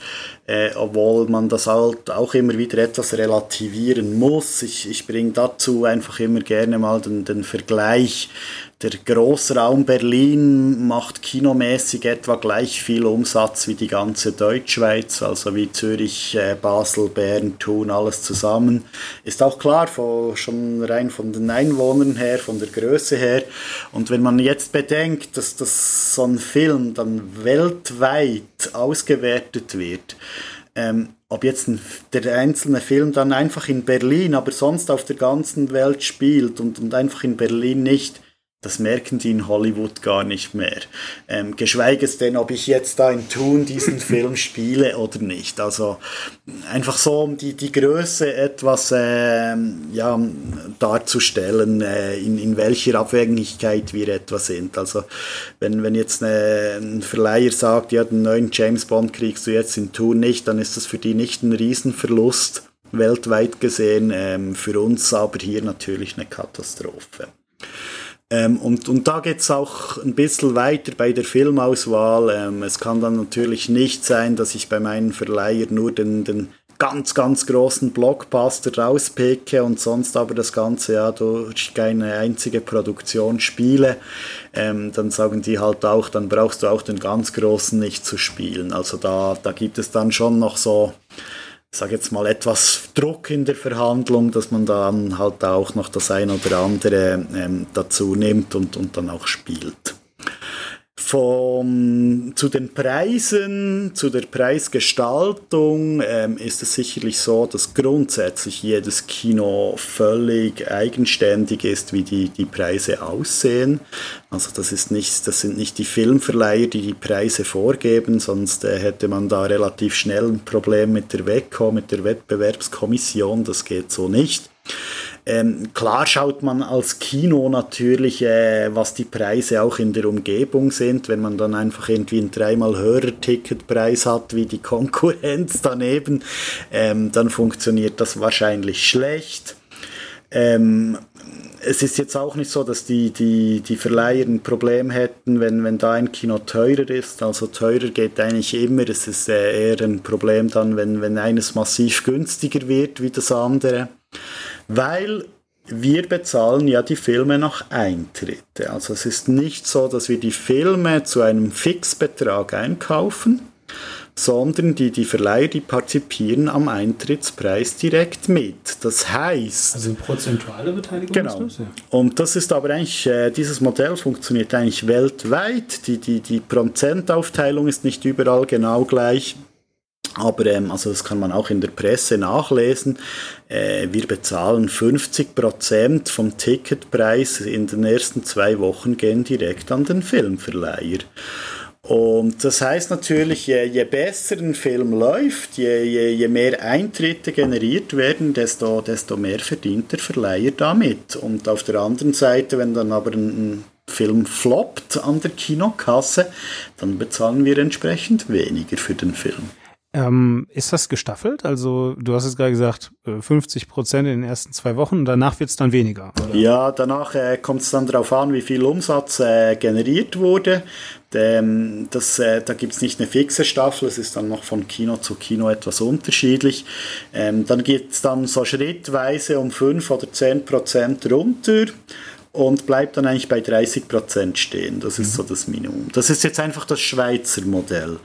äh, obwohl man das halt auch immer wieder etwas relativieren muss. Ich, ich bringe dazu einfach immer gerne mal den, den Vergleich der Großraum Berlin macht kinomäßig etwa gleich viel Umsatz wie die ganze Deutschschweiz, also wie Zürich, äh, Basel, Bern, Thun, alles zusammen. Ist auch klar, von, schon rein von den Einwohnern her, von der Größe her. Und wenn man jetzt bedenkt, dass das so ein Film dann weltweit ausgewertet wird, ähm, ob jetzt ein, der einzelne Film dann einfach in Berlin, aber sonst auf der ganzen Welt spielt und, und einfach in Berlin nicht, das merken die in Hollywood gar nicht mehr. Ähm, geschweige es denn, ob ich jetzt da in Thun diesen Film spiele oder nicht. Also einfach so, um die, die Größe etwas äh, ja, darzustellen, äh, in, in welcher Abhängigkeit wir etwa sind. Also wenn, wenn jetzt eine, ein Verleiher sagt, ja, den neuen James Bond kriegst du jetzt in Thun nicht, dann ist das für die nicht ein Riesenverlust weltweit gesehen, ähm, für uns aber hier natürlich eine Katastrophe. Ähm, und, und da geht's auch ein bisschen weiter bei der Filmauswahl. Ähm, es kann dann natürlich nicht sein, dass ich bei meinen Verleiher nur den, den ganz, ganz großen Blockbuster rauspicke und sonst aber das Ganze ja durch keine einzige Produktion spiele, ähm, dann sagen die halt auch, dann brauchst du auch den ganz großen nicht zu spielen. Also da, da gibt es dann schon noch so sage jetzt mal, etwas Druck in der Verhandlung, dass man dann halt auch noch das ein oder andere ähm, dazu nimmt und, und dann auch spielt. Vom, zu den Preisen, zu der Preisgestaltung ähm, ist es sicherlich so, dass grundsätzlich jedes Kino völlig eigenständig ist, wie die, die Preise aussehen. Also das, ist nicht, das sind nicht die Filmverleiher, die die Preise vorgeben, sonst äh, hätte man da relativ schnell ein Problem mit der WECO, mit der Wettbewerbskommission. Das geht so nicht. Ähm, klar schaut man als Kino natürlich, äh, was die Preise auch in der Umgebung sind. Wenn man dann einfach irgendwie einen dreimal höherer Ticketpreis hat wie die Konkurrenz daneben, ähm, dann funktioniert das wahrscheinlich schlecht. Ähm, es ist jetzt auch nicht so, dass die, die, die Verleiher ein Problem hätten, wenn, wenn da ein Kino teurer ist. Also teurer geht eigentlich immer. Es ist äh, eher ein Problem dann, wenn, wenn eines massiv günstiger wird wie das andere weil wir bezahlen ja die Filme nach Eintritte. Also es ist nicht so, dass wir die Filme zu einem Fixbetrag einkaufen, sondern die, die Verleiher, die partizipieren am Eintrittspreis direkt mit. Das heißt... Also prozentuale Beteiligung? Genau. Das, ja. Und das ist aber eigentlich, äh, dieses Modell funktioniert eigentlich weltweit. Die, die, die Prozentaufteilung ist nicht überall genau gleich. Aber ähm, also das kann man auch in der Presse nachlesen. Äh, wir bezahlen 50 Prozent vom Ticketpreis in den ersten zwei Wochen gehen direkt an den Filmverleiher. Und das heißt natürlich, je, je besser ein Film läuft, je, je, je mehr Eintritte generiert werden, desto, desto mehr verdient der Verleiher damit. Und auf der anderen Seite, wenn dann aber ein Film floppt an der Kinokasse, dann bezahlen wir entsprechend weniger für den Film. Ähm, ist das gestaffelt? Also du hast jetzt gerade gesagt, 50 äh, Prozent in den ersten zwei Wochen danach wird es dann weniger. Oder? Ja, danach äh, kommt es dann darauf an, wie viel Umsatz äh, generiert wurde. Ähm, das, äh, da gibt es nicht eine fixe Staffel, es ist dann noch von Kino zu Kino etwas unterschiedlich. Ähm, dann geht es dann so schrittweise um 5 oder 10 Prozent runter und bleibt dann eigentlich bei 30 Prozent stehen. Das ist mhm. so das Minimum. Das ist jetzt einfach das Schweizer Modell.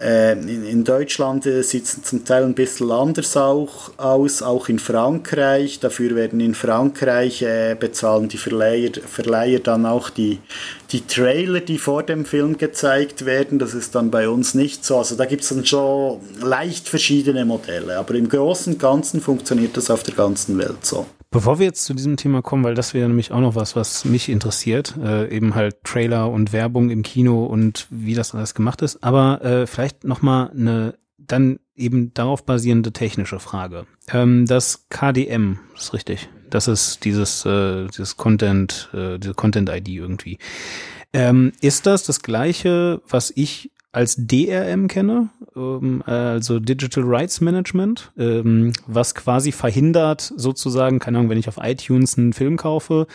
Äh, in, in, Deutschland äh, sieht es zum Teil ein bisschen anders auch aus, auch in Frankreich. Dafür werden in Frankreich äh, bezahlen die Verleiher, Verleiher dann auch die, die Trailer, die vor dem Film gezeigt werden. Das ist dann bei uns nicht so. Also da gibt es dann schon leicht verschiedene Modelle. Aber im Großen und Ganzen funktioniert das auf der ganzen Welt so. Bevor wir jetzt zu diesem Thema kommen, weil das wäre nämlich auch noch was, was mich interessiert, äh, eben halt Trailer und Werbung im Kino und wie das alles gemacht ist, aber äh, vielleicht nochmal eine dann eben darauf basierende technische Frage. Ähm, das KDM, ist richtig. Das ist dieses, äh, dieses Content, äh, diese Content-ID irgendwie. Ähm, ist das das gleiche, was ich als DRM kenne, ähm, also Digital Rights Management, ähm, was quasi verhindert, sozusagen, keine Ahnung, wenn ich auf iTunes einen Film kaufe,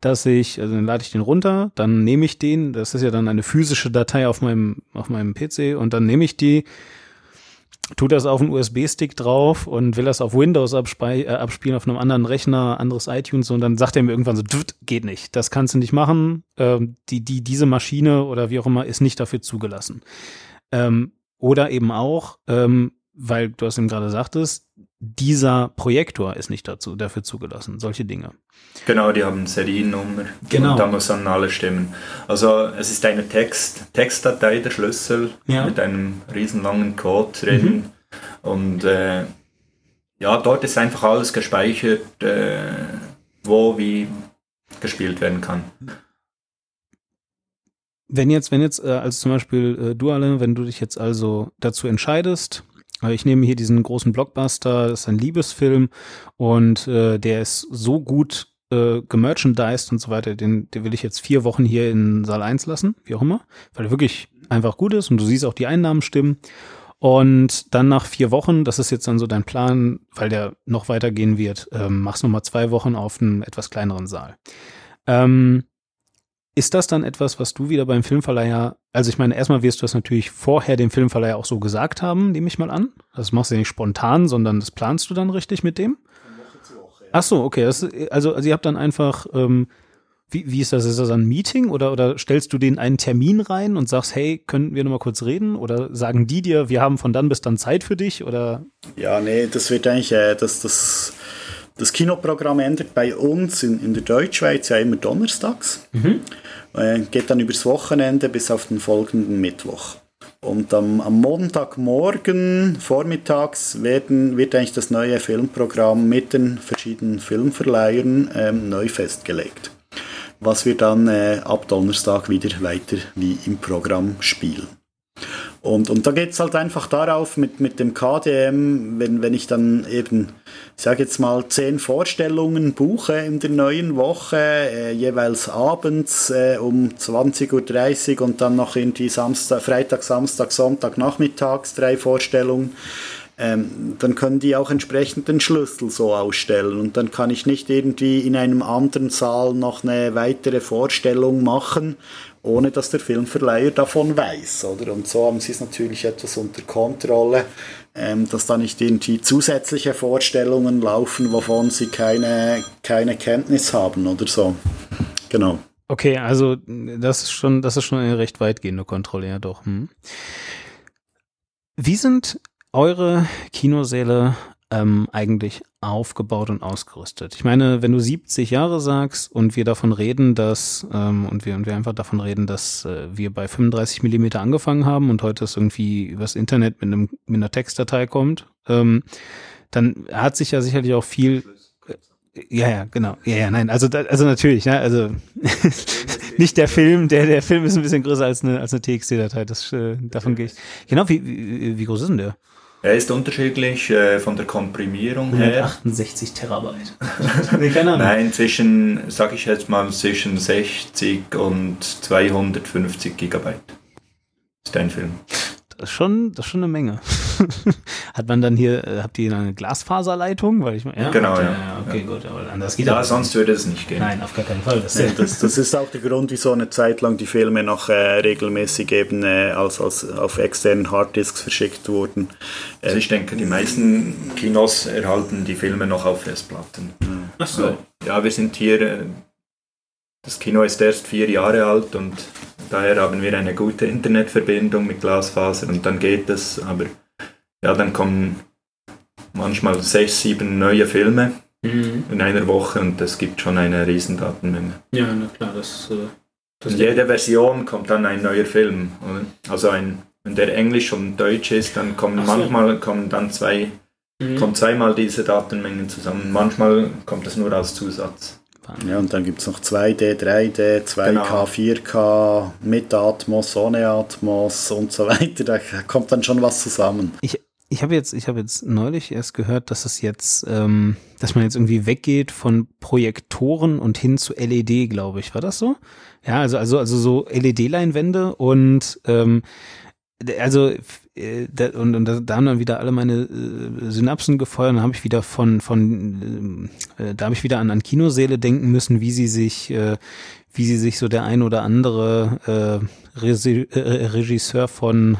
dass ich, also dann lade ich den runter, dann nehme ich den, das ist ja dann eine physische Datei auf meinem, auf meinem PC und dann nehme ich die, tut das auf einen USB-Stick drauf und will das auf Windows äh, abspielen, auf einem anderen Rechner, anderes iTunes und dann sagt er mir irgendwann so, geht nicht, das kannst du nicht machen, ähm, die, die, diese Maschine oder wie auch immer ist nicht dafür zugelassen. Ähm, oder eben auch, ähm, weil du es eben gerade sagtest, dieser Projektor ist nicht dazu, dafür zugelassen, solche Dinge. Genau, die haben Seriennummer. Genau. Und da muss dann alles stimmen. Also es ist eine Text, Textdatei, der Schlüssel ja. mit einem riesenlangen Code drin. Mhm. Und äh, ja, dort ist einfach alles gespeichert, äh, wo wie gespielt werden kann. Wenn jetzt, wenn jetzt, äh, also zum Beispiel äh, du alle, wenn du dich jetzt also dazu entscheidest, ich nehme hier diesen großen Blockbuster, das ist ein Liebesfilm und äh, der ist so gut äh, gemerchandised und so weiter, den, den will ich jetzt vier Wochen hier in Saal 1 lassen, wie auch immer, weil er wirklich einfach gut ist und du siehst auch die Einnahmen stimmen. Und dann nach vier Wochen, das ist jetzt dann so dein Plan, weil der noch weitergehen wird, ähm, machst noch mal zwei Wochen auf einem etwas kleineren Saal. Ähm, ist das dann etwas, was du wieder beim Filmverleiher, also ich meine, erstmal wirst du das natürlich vorher dem Filmverleiher auch so gesagt haben, nehme ich mal an. Das machst du ja nicht spontan, sondern das planst du dann richtig mit dem? Ach so, okay. Das, also, also ihr habt dann einfach, ähm, wie, wie ist das? Ist das ein Meeting oder, oder stellst du denen einen Termin rein und sagst, hey, können wir nochmal kurz reden? Oder sagen die dir, wir haben von dann bis dann Zeit für dich? Oder? Ja, nee, das wird eigentlich, äh, das, das das Kinoprogramm ändert bei uns in, in der Deutschschweiz ja immer donnerstags. Mhm. Äh, geht dann übers Wochenende bis auf den folgenden Mittwoch. Und am, am Montagmorgen, vormittags, werden, wird eigentlich das neue Filmprogramm mit den verschiedenen Filmverleihern ähm, neu festgelegt. Was wir dann äh, ab Donnerstag wieder weiter wie im Programm spielen. Und, und da geht es halt einfach darauf mit, mit dem KDM, wenn, wenn ich dann eben, ich sage jetzt mal, zehn Vorstellungen buche in der neuen Woche, äh, jeweils abends äh, um 20.30 Uhr und dann noch irgendwie Samstag, Freitag, Samstag, Sonntag, nachmittags drei Vorstellungen, ähm, dann können die auch entsprechend den Schlüssel so ausstellen. Und dann kann ich nicht irgendwie in einem anderen Saal noch eine weitere Vorstellung machen ohne dass der Filmverleiher davon weiß. Oder? Und so haben sie es natürlich etwas unter Kontrolle, ähm, dass da nicht irgendwie zusätzliche Vorstellungen laufen, wovon sie keine, keine Kenntnis haben oder so. Genau. Okay, also das ist schon, das ist schon eine recht weitgehende Kontrolle, ja doch. Hm. Wie sind eure Kinosäle ähm, eigentlich aufgebaut und ausgerüstet? Ich meine, wenn du 70 Jahre sagst und wir davon reden, dass ähm, und wir und wir einfach davon reden, dass äh, wir bei 35 Millimeter angefangen haben und heute es irgendwie übers Internet mit einem mit einer Textdatei kommt, ähm, dann hat sich ja sicherlich auch viel äh, ja, ja, genau. Ja, ja, nein, also also natürlich, ne, also nicht der Film, der der Film ist ein bisschen größer als eine als eine TXT-Datei, das äh, davon gehe ich. Genau, wie, wie wie groß ist denn der? Er ist unterschiedlich äh, von der Komprimierung 168 her. Terabyte. Nein, zwischen, sag ich jetzt mal, zwischen 60 und 250 Gigabyte ist ein Film. Das ist schon, das ist schon eine Menge. Hat man dann hier, äh, habt ihr eine Glasfaserleitung? Weil ich, ja, genau, ja. ja okay, ja. gut, aber anders geht Ja, auch. sonst würde es nicht gehen. Nein, auf gar keinen Fall. Das, das, das, ist auch der Grund, wieso eine Zeit lang die Filme noch äh, regelmäßig eben äh, als, als auf externen Harddisks verschickt wurden. Also ich denke, die meisten Kinos erhalten die Filme noch auf Festplatten. Ach so. Ja, wir sind hier, äh, das Kino ist erst vier Jahre alt und Daher haben wir eine gute Internetverbindung mit Glasfaser und dann geht es. Aber ja, dann kommen manchmal sechs, sieben neue Filme mhm. in einer Woche und es gibt schon eine riesen Datenmenge. Ja, na klar, das. Äh, das in jeder Version kommt dann ein neuer Film. Oder? Also ein, wenn der Englisch und Deutsch ist, dann kommen so. manchmal kommen dann zwei, mhm. kommt zweimal diese Datenmengen zusammen. Manchmal kommt es nur als Zusatz. Ja, und dann gibt es noch 2D, 3D, 2K, genau. 4K, mit Atmos, ohne Atmos und so weiter. Da kommt dann schon was zusammen. Ich, ich habe jetzt, ich habe jetzt neulich erst gehört, dass es jetzt, ähm, dass man jetzt irgendwie weggeht von Projektoren und hin zu LED, glaube ich. War das so? Ja, also, also, also so LED-Leinwände und ähm, also äh, und, und da haben dann wieder alle meine äh, Synapsen gefeuert dann habe ich wieder von von äh, da habe ich wieder an an Kinosäle denken müssen, wie sie sich wie sie sich so der ein oder andere Regisseur von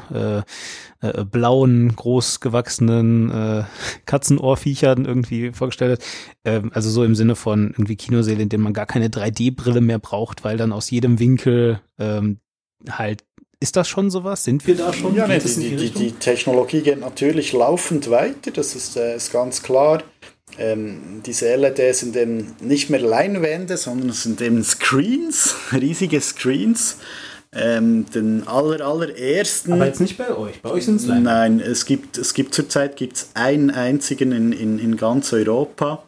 blauen, großgewachsenen Katzenohrviechern irgendwie vorgestellt hat. Ähm, also so im Sinne von irgendwie Kinosäle, in denen man gar keine 3D-Brille mehr braucht, weil dann aus jedem Winkel ähm, halt ist das schon sowas? Sind wir da schon? Ja, nee, die, die, die, die, Technologie geht natürlich laufend weiter, das ist, äh, ist ganz klar. Ähm, diese LEDs sind eben nicht mehr Leinwände, sondern es sind eben Screens, riesige Screens. Ähm, den aller, allerersten. Aber jetzt nicht bei euch. Bei euch sind es Leinwände. Nein, es gibt, es gibt zurzeit gibt's einen einzigen in, in, in ganz Europa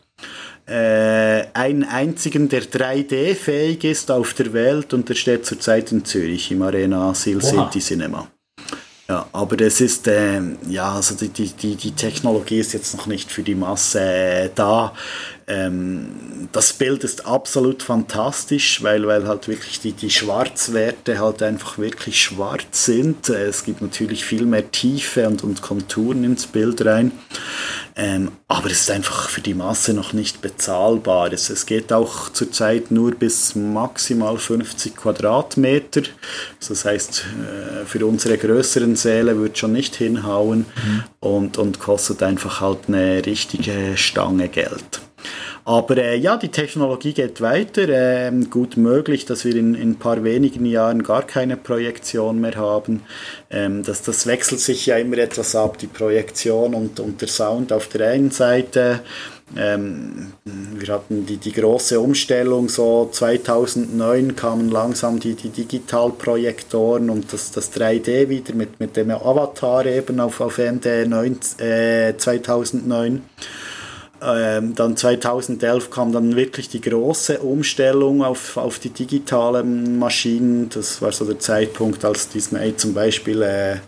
äh, einen einzigen, der 3D-fähig ist auf der Welt und der steht zurzeit in Zürich im Arena Seal City Cinema. Ja, aber es ist, äh, ja, also die, die, die Technologie ist jetzt noch nicht für die Masse äh, da. Ähm, das Bild ist absolut fantastisch, weil, weil halt wirklich die, die Schwarzwerte halt einfach wirklich schwarz sind. Es gibt natürlich viel mehr Tiefe und, und Konturen ins Bild rein. Ähm, aber es ist einfach für die Masse noch nicht bezahlbar. Es, es geht auch zurzeit nur bis maximal 50 Quadratmeter. Das heißt, äh, für unsere größeren Säle wird schon nicht hinhauen mhm. und, und kostet einfach halt eine richtige Stange Geld. Aber äh, ja, die Technologie geht weiter. Äh, gut möglich, dass wir in, in ein paar wenigen Jahren gar keine Projektion mehr haben. Ähm, das, das wechselt sich ja immer etwas ab, die Projektion und, und der Sound auf der einen Seite. Ähm, wir hatten die, die große Umstellung, so 2009 kamen langsam die, die Digitalprojektoren und das, das 3D wieder mit, mit dem Avatar eben auf, auf Ende 9, äh, 2009. Ähm, dann 2011 kam dann wirklich die große Umstellung auf, auf die digitalen Maschinen. Das war so der Zeitpunkt, als Disney zum Beispiel äh, äh,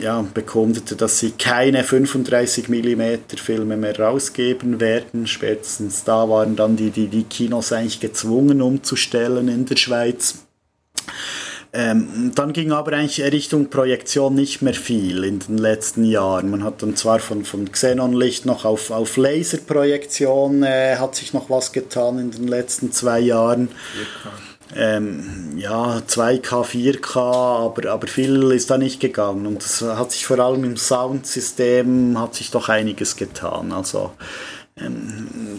ja, bekundete, dass sie keine 35 mm Filme mehr rausgeben werden. Spätestens da waren dann die, die, die Kinos eigentlich gezwungen umzustellen in der Schweiz. Ähm, dann ging aber eigentlich Richtung Projektion nicht mehr viel in den letzten Jahren. Man hat dann zwar von, von Xenonlicht noch auf, auf Laserprojektion äh, hat sich noch was getan in den letzten zwei Jahren. Ähm, ja, 2K, 4K, aber, aber viel ist da nicht gegangen. Und es hat sich vor allem im Soundsystem hat sich doch einiges getan. Also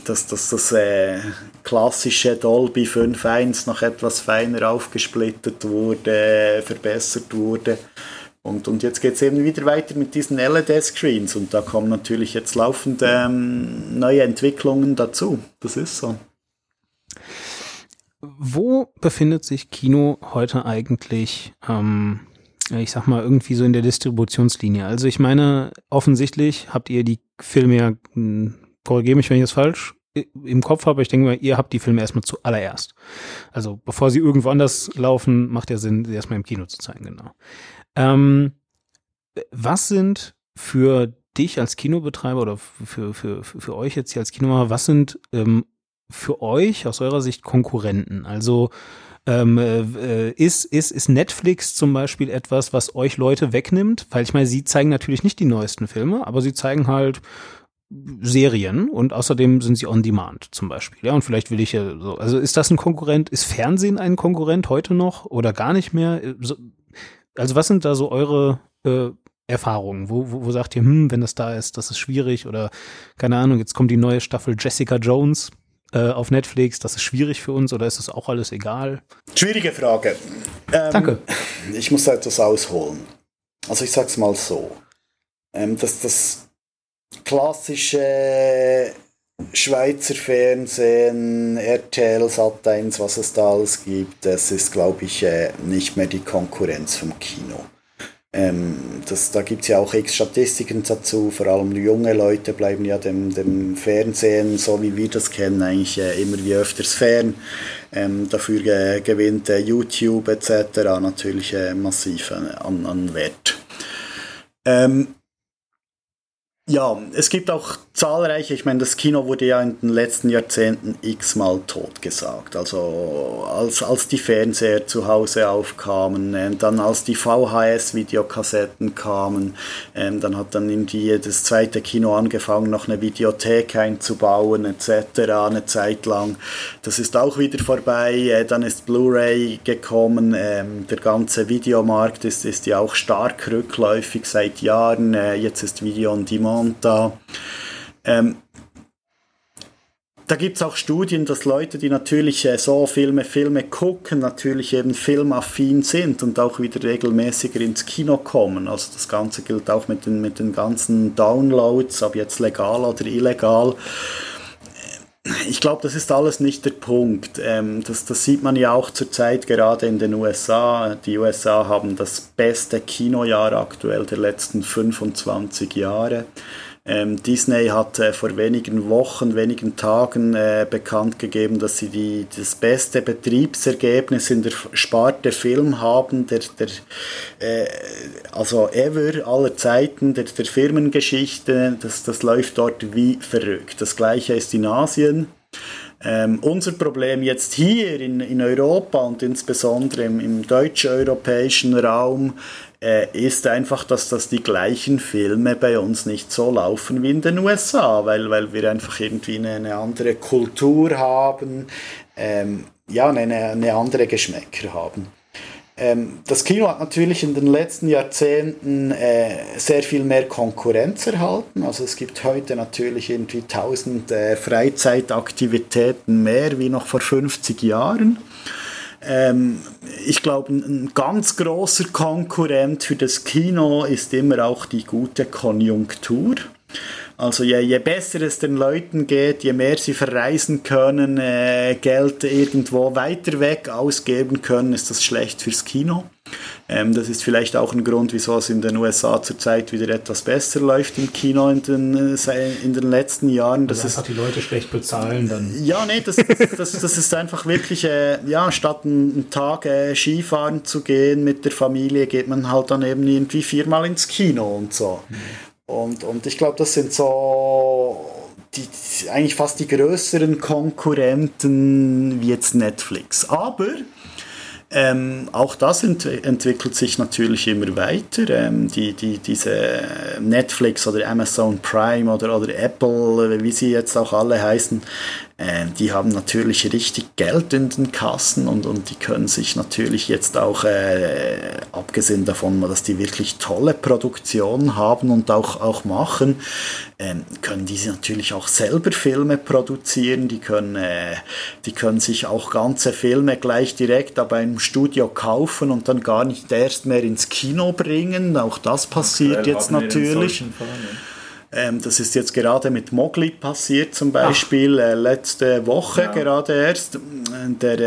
dass, dass das äh, klassische Dolby 5.1 noch etwas feiner aufgesplittet wurde, verbessert wurde. Und, und jetzt geht es eben wieder weiter mit diesen LED-Screens und da kommen natürlich jetzt laufend ähm, neue Entwicklungen dazu. Das ist so. Wo befindet sich Kino heute eigentlich, ähm, ich sag mal, irgendwie so in der Distributionslinie? Also ich meine, offensichtlich habt ihr die Filme ja hm, korrigiere mich, wenn ich das falsch im Kopf habe. Ich denke mal, ihr habt die Filme erstmal zuallererst. Also bevor sie irgendwo anders laufen, macht ja Sinn, sie erstmal im Kino zu zeigen, genau. Ähm, was sind für dich als Kinobetreiber oder für, für, für, für euch jetzt hier als Kinomacher, was sind ähm, für euch aus eurer Sicht Konkurrenten? Also ähm, äh, ist, ist, ist Netflix zum Beispiel etwas, was euch Leute wegnimmt? Weil ich meine, sie zeigen natürlich nicht die neuesten Filme, aber sie zeigen halt Serien und außerdem sind sie on demand zum Beispiel. Ja, und vielleicht will ich ja so. Also ist das ein Konkurrent? Ist Fernsehen ein Konkurrent heute noch oder gar nicht mehr? Also was sind da so eure äh, Erfahrungen? Wo, wo, wo sagt ihr, hm, wenn das da ist, das ist schwierig oder keine Ahnung, jetzt kommt die neue Staffel Jessica Jones äh, auf Netflix, das ist schwierig für uns oder ist das auch alles egal? Schwierige Frage. Ähm, Danke. Ich muss da etwas ausholen. Also ich sag's mal so. Ähm, das, das klassische Schweizer Fernsehen, RTL, Sat1, was es da alles gibt, das ist, glaube ich, äh, nicht mehr die Konkurrenz vom Kino. Ähm, das, da gibt es ja auch x Statistiken dazu, vor allem junge Leute bleiben ja dem, dem Fernsehen, so wie wir das kennen, eigentlich äh, immer wie öfters fern. Ähm, dafür äh, gewinnt äh, YouTube etc. natürlich äh, massiv an, an Wert. Ähm, ja, es gibt auch zahlreiche, ich meine, das Kino wurde ja in den letzten Jahrzehnten x-mal totgesagt. Also als, als die Fernseher zu Hause aufkamen, äh, dann als die VHS-Videokassetten kamen, äh, dann hat dann irgendwie das zweite Kino angefangen, noch eine Videothek einzubauen etc. eine Zeit lang. Das ist auch wieder vorbei. Äh, dann ist Blu-ray gekommen. Ähm, der ganze Videomarkt ist, ist ja auch stark rückläufig seit Jahren. Äh, jetzt ist Video on Demand und da, ähm, da gibt es auch Studien, dass Leute, die natürlich äh, so Filme, Filme gucken, natürlich eben filmaffin sind und auch wieder regelmäßiger ins Kino kommen. Also das Ganze gilt auch mit den, mit den ganzen Downloads, ob jetzt legal oder illegal ich glaube, das ist alles nicht der Punkt. Ähm, das, das sieht man ja auch zurzeit gerade in den USA. Die USA haben das beste Kinojahr aktuell der letzten 25 Jahre. Ähm, Disney hat äh, vor wenigen Wochen, wenigen Tagen äh, bekannt gegeben, dass sie die, das beste Betriebsergebnis in der Sparte Film haben, der, der äh, also ever, aller Zeiten, der, der Firmengeschichte. Das, das läuft dort wie verrückt. Das gleiche ist in Asien. Ähm, unser Problem jetzt hier in, in Europa und insbesondere im, im deutsch-europäischen Raum äh, ist einfach, dass das die gleichen Filme bei uns nicht so laufen wie in den USA, weil, weil wir einfach irgendwie eine, eine andere Kultur haben, ähm, ja, eine, eine andere Geschmäcker haben. Ähm, das Kino hat natürlich in den letzten Jahrzehnten äh, sehr viel mehr Konkurrenz erhalten. Also es gibt heute natürlich irgendwie tausend äh, Freizeitaktivitäten mehr wie noch vor 50 Jahren. Ähm, ich glaube, ein ganz großer Konkurrent für das Kino ist immer auch die gute Konjunktur. Also je, je besser es den Leuten geht, je mehr sie verreisen können, äh, Geld irgendwo weiter weg ausgeben können, ist das schlecht fürs Kino. Ähm, das ist vielleicht auch ein Grund, wieso es in den USA zurzeit wieder etwas besser läuft im Kino in den, äh, in den letzten Jahren. Das also einfach ist, die Leute schlecht bezahlen dann. Ja, nee, das, das, das ist einfach wirklich, äh, ja, statt einen Tag äh, Skifahren zu gehen mit der Familie, geht man halt dann eben irgendwie viermal ins Kino und so. Mhm. Und, und ich glaube, das sind so die, eigentlich fast die größeren Konkurrenten wie jetzt Netflix. Aber ähm, auch das ent entwickelt sich natürlich immer weiter. Ähm, die, die, diese Netflix oder Amazon Prime oder, oder Apple, wie sie jetzt auch alle heißen, äh, die haben natürlich richtig Geld in den Kassen und, und die können sich natürlich jetzt auch, äh, abgesehen davon, dass die wirklich tolle Produktionen haben und auch, auch machen, äh, können die natürlich auch selber Filme produzieren, die können, äh, die können sich auch ganze Filme gleich direkt bei einem Studio kaufen und dann gar nicht erst mehr ins Kino bringen. Auch das passiert jetzt natürlich. Fall, ja. Ähm, das ist jetzt gerade mit Mogli passiert zum Beispiel, äh, letzte Woche ja. gerade erst. Der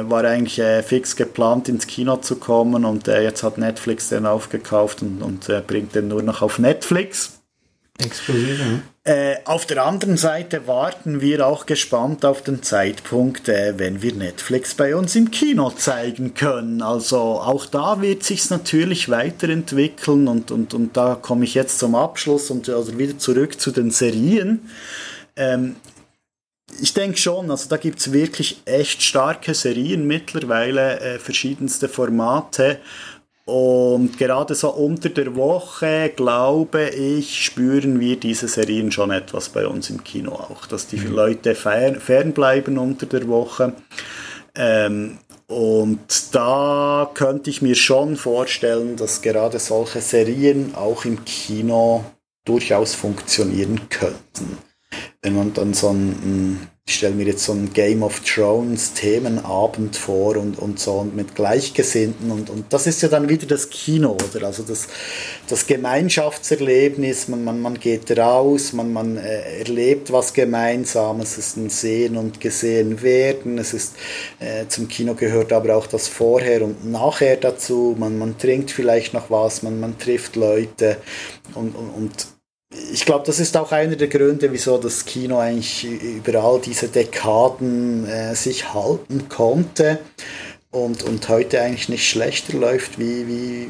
äh, war eigentlich äh, fix geplant ins Kino zu kommen und äh, jetzt hat Netflix den aufgekauft und, und äh, bringt den nur noch auf Netflix. Explosiv, ja. Äh, auf der anderen Seite warten wir auch gespannt auf den Zeitpunkt, äh, wenn wir Netflix bei uns im Kino zeigen können. Also auch da wird sich natürlich weiterentwickeln und, und, und da komme ich jetzt zum Abschluss und also wieder zurück zu den Serien. Ähm, ich denke schon, also da gibt es wirklich echt starke Serien mittlerweile, äh, verschiedenste Formate. Und gerade so unter der Woche, glaube ich, spüren wir diese Serien schon etwas bei uns im Kino auch, dass die mhm. Leute fern, fernbleiben unter der Woche. Ähm, und da könnte ich mir schon vorstellen, dass gerade solche Serien auch im Kino durchaus funktionieren könnten. Wenn man dann so ein ich stelle mir jetzt so ein Game of Thrones Themenabend vor und, und so und mit Gleichgesinnten und, und das ist ja dann wieder das Kino, oder? Also das, das Gemeinschaftserlebnis, man, man, man geht raus, man, man äh, erlebt was Gemeinsames, es ist ein Sehen und Gesehen werden, es ist, äh, zum Kino gehört aber auch das Vorher und Nachher dazu, man, man trinkt vielleicht noch was, man, man trifft Leute und, und, und ich glaube, das ist auch einer der Gründe, wieso das Kino eigentlich über all diese Dekaden äh, sich halten konnte und, und heute eigentlich nicht schlechter läuft wie, wie,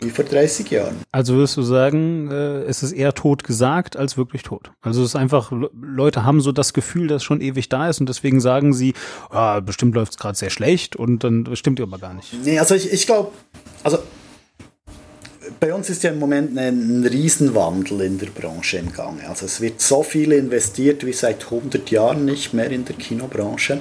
wie vor 30 Jahren. Also würdest du sagen, äh, es ist eher tot gesagt als wirklich tot. Also es ist einfach, Leute haben so das Gefühl, dass es schon ewig da ist und deswegen sagen sie, ah, bestimmt läuft es gerade sehr schlecht und dann stimmt aber gar nicht. Nee, also ich, ich glaube, also bei uns ist ja im Moment ein, Riesenwandel in der Branche im Gange. Also es wird so viel investiert wie seit 100 Jahren nicht mehr in der Kinobranche.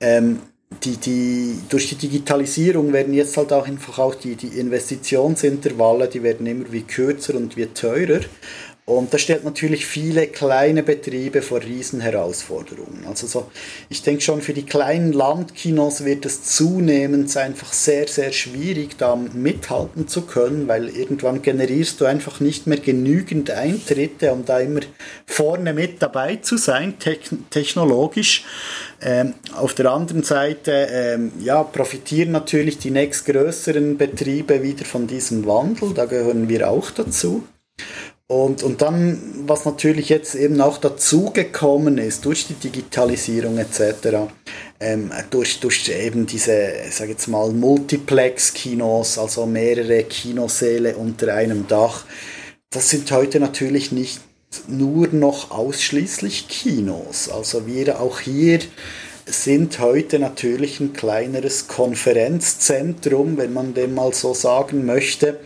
Ähm, die, die, durch die Digitalisierung werden jetzt halt auch einfach auch die, die Investitionsintervalle, die werden immer wie kürzer und wie teurer. Und das stellt natürlich viele kleine Betriebe vor Riesenherausforderungen. Also so, ich denke schon für die kleinen Landkinos wird es zunehmend einfach sehr, sehr schwierig, da mithalten zu können, weil irgendwann generierst du einfach nicht mehr genügend Eintritte, um da immer vorne mit dabei zu sein, technologisch. Ähm, auf der anderen Seite ähm, ja, profitieren natürlich die nächstgrößeren Betriebe wieder von diesem Wandel, da gehören wir auch dazu. Und, und dann, was natürlich jetzt eben auch dazugekommen ist, durch die Digitalisierung etc., ähm, durch, durch eben diese, sage jetzt mal, Multiplex-Kinos, also mehrere Kinosäle unter einem Dach, das sind heute natürlich nicht nur noch ausschließlich Kinos. Also wir auch hier sind heute natürlich ein kleineres Konferenzzentrum, wenn man dem mal so sagen möchte,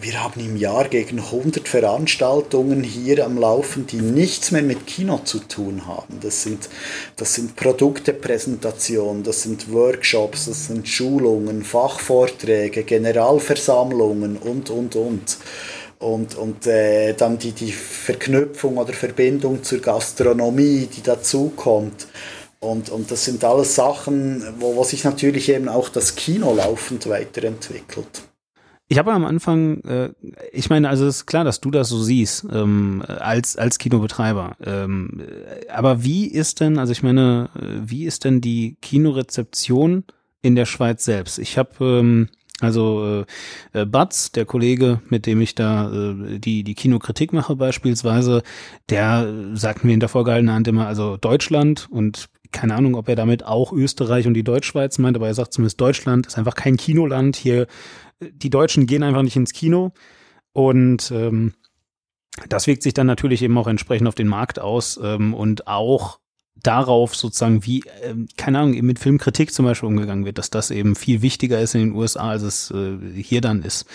wir haben im Jahr gegen 100 Veranstaltungen hier am Laufen, die nichts mehr mit Kino zu tun haben. Das sind, das sind Produktepräsentationen, das sind Workshops, das sind Schulungen, Fachvorträge, Generalversammlungen und, und, und. Und, und äh, dann die, die Verknüpfung oder Verbindung zur Gastronomie, die dazukommt. Und, und das sind alles Sachen, wo, wo sich natürlich eben auch das Kino laufend weiterentwickelt. Ich habe am Anfang, äh, ich meine, also es ist klar, dass du das so siehst ähm, als als Kinobetreiber. Ähm, aber wie ist denn, also ich meine, wie ist denn die Kinorezeption in der Schweiz selbst? Ich habe ähm, also äh, Batz, der Kollege, mit dem ich da äh, die die Kinokritik mache beispielsweise, der sagt mir in der vorgehaltenen Hand immer, also Deutschland und keine Ahnung, ob er damit auch Österreich und die Deutschschweiz meint, aber er sagt zumindest Deutschland ist einfach kein Kinoland. Hier die Deutschen gehen einfach nicht ins Kino und ähm, das wirkt sich dann natürlich eben auch entsprechend auf den Markt aus ähm, und auch darauf sozusagen, wie, ähm, keine Ahnung, eben mit Filmkritik zum Beispiel umgegangen wird, dass das eben viel wichtiger ist in den USA, als es äh, hier dann ist.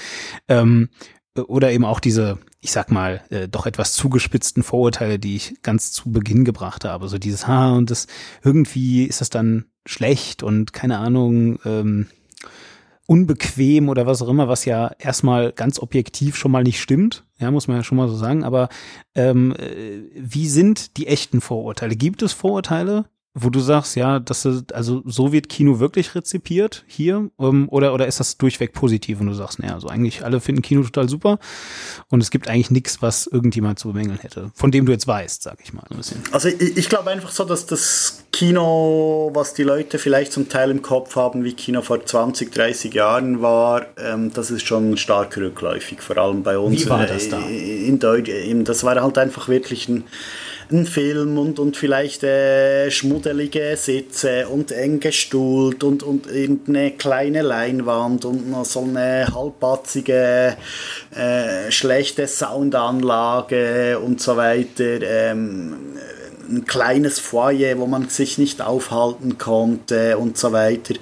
Ähm, oder eben auch diese, ich sag mal, äh, doch etwas zugespitzten Vorurteile, die ich ganz zu Beginn gebracht habe. So dieses, ha, und das irgendwie ist das dann schlecht und keine Ahnung, ähm, unbequem oder was auch immer, was ja erstmal ganz objektiv schon mal nicht stimmt, ja, muss man ja schon mal so sagen. Aber ähm, äh, wie sind die echten Vorurteile? Gibt es Vorurteile, wo du sagst, ja, das ist, also so wird Kino wirklich rezipiert hier, ähm, oder, oder ist das durchweg positiv und du sagst, naja, also eigentlich alle finden Kino total super und es gibt eigentlich nichts, was irgendjemand zu bemängeln hätte, von dem du jetzt weißt, sag ich mal ein bisschen. Also ich, ich glaube einfach so, dass das Kino, was die Leute vielleicht zum Teil im Kopf haben, wie Kino vor 20, 30 Jahren war, ähm, das ist schon stark rückläufig, vor allem bei uns. Wie war das da? In Deutsch, das war halt einfach wirklich ein ein Film und, und vielleicht äh, schmuddelige Sitze und eng gestuhlt und, und irgendeine kleine Leinwand und noch so eine halbbatzige, äh, schlechte Soundanlage und so weiter. Ähm, ein kleines Foyer, wo man sich nicht aufhalten konnte und so weiter.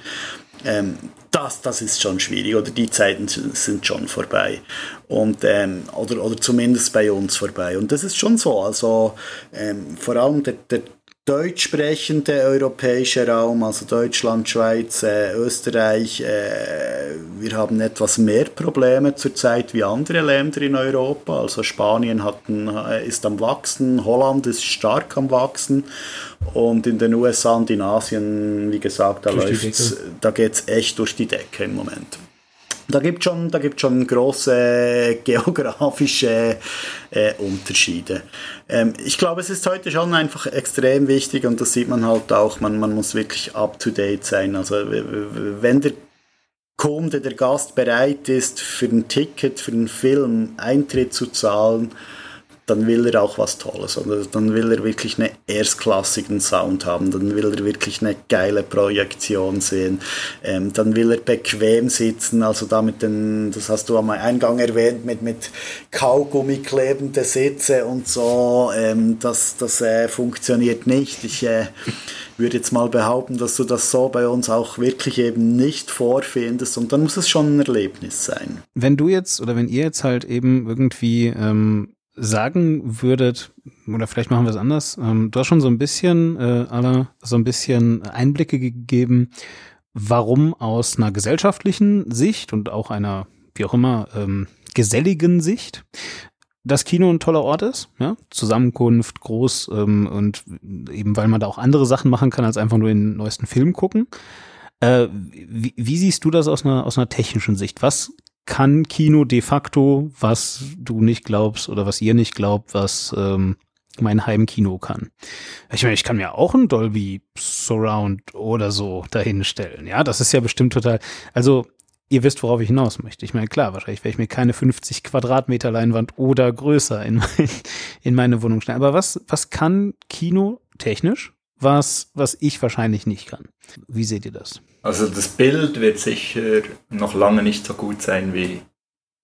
Ähm, das, das ist schon schwierig oder die Zeiten sind schon vorbei. Und ähm, oder, oder zumindest bei uns vorbei. Und das ist schon so. Also ähm, vor allem der, der deutsch sprechende europäische Raum, also Deutschland, Schweiz, äh, Österreich, äh, wir haben etwas mehr Probleme zurzeit wie andere Länder in Europa. Also Spanien hat ein, äh, ist am Wachsen, Holland ist stark am Wachsen und in den USA und in Asien, wie gesagt, da, da geht es echt durch die Decke im Moment. Da gibt schon, da schon große geografische äh, Unterschiede. Ähm, ich glaube, es ist heute schon einfach extrem wichtig und das sieht man halt auch. Man, man muss wirklich up to date sein. Also wenn der Kunde, der Gast bereit ist, für ein Ticket, für einen Film Eintritt zu zahlen, dann will er auch was Tolles. Oder dann will er wirklich einen erstklassigen Sound haben, dann will er wirklich eine geile Projektion sehen, ähm, dann will er bequem sitzen, also damit den, das hast du am Eingang erwähnt, mit, mit Kaugummi klebende Sitze und so, ähm, das, das äh, funktioniert nicht. Ich äh, würde jetzt mal behaupten, dass du das so bei uns auch wirklich eben nicht vorfindest und dann muss es schon ein Erlebnis sein. Wenn du jetzt oder wenn ihr jetzt halt eben irgendwie ähm, sagen würdet, oder vielleicht machen wir es anders, ähm, du hast schon so ein bisschen, äh, Anna, so ein bisschen Einblicke gegeben, warum aus einer gesellschaftlichen Sicht und auch einer, wie auch immer, ähm, geselligen Sicht das Kino ein toller Ort ist, ja, Zusammenkunft groß ähm, und eben weil man da auch andere Sachen machen kann als einfach nur den neuesten Film gucken. Äh, wie, wie siehst du das aus einer aus einer technischen Sicht? Was kann Kino de facto, was du nicht glaubst oder was ihr nicht glaubt, was ähm, mein Heimkino kann. Ich meine, ich kann mir auch ein Dolby Surround oder so dahinstellen. Ja, das ist ja bestimmt total. Also, ihr wisst, worauf ich hinaus möchte. Ich meine, klar, wahrscheinlich werde ich mir keine 50 Quadratmeter Leinwand oder größer in, mein, in meine Wohnung stellen. Aber was, was kann Kino technisch, was, was ich wahrscheinlich nicht kann? Wie seht ihr das? Also das Bild wird sicher noch lange nicht so gut sein wie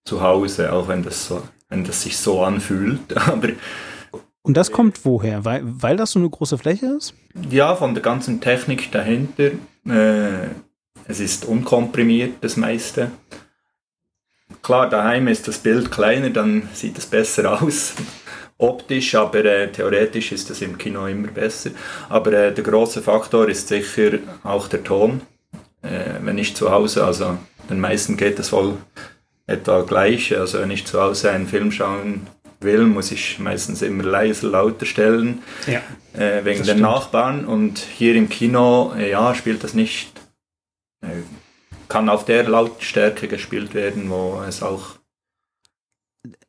zu Hause, auch wenn das, so, wenn das sich so anfühlt. Aber und das kommt woher? Weil, weil das so eine große Fläche ist? Ja, von der ganzen Technik dahinter. Äh, es ist unkomprimiert, das meiste. klar, daheim ist das Bild kleiner, dann sieht es besser aus. Optisch, aber äh, theoretisch ist es im Kino immer besser. Aber äh, der große Faktor ist sicher auch der Ton. Äh, wenn ich zu Hause, also den meisten geht es wohl etwa gleich. Also wenn ich zu Hause einen Film schauen will, muss ich meistens immer leiser, lauter stellen, ja, äh, wegen den Nachbarn. Und hier im Kino, äh, ja, spielt das nicht, äh, kann auf der Lautstärke gespielt werden, wo es auch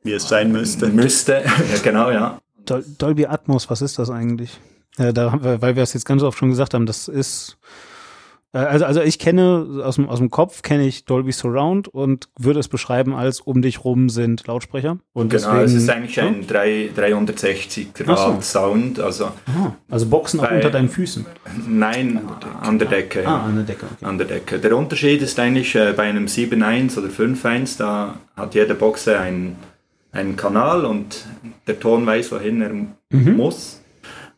wie es sein müsste. Müsste, ja, genau, ja. Dol Dolby Atmos, was ist das eigentlich? Äh, da, weil wir es jetzt ganz oft schon gesagt haben, das ist äh, also, also ich kenne aus dem, aus dem Kopf kenne ich Dolby Surround und würde es beschreiben als um dich rum sind Lautsprecher. Und genau, deswegen, es ist eigentlich ja? ein 3, 360 Grad so. Sound. Also, Aha, also Boxen auch unter deinen Füßen? Nein, an der Decke. Ah, an der Decke. Okay. An der Decke. Der Unterschied ist eigentlich äh, bei einem 7.1 oder 5.1, da hat jede Boxe einen, einen Kanal und der Ton weiß, wohin er mhm. muss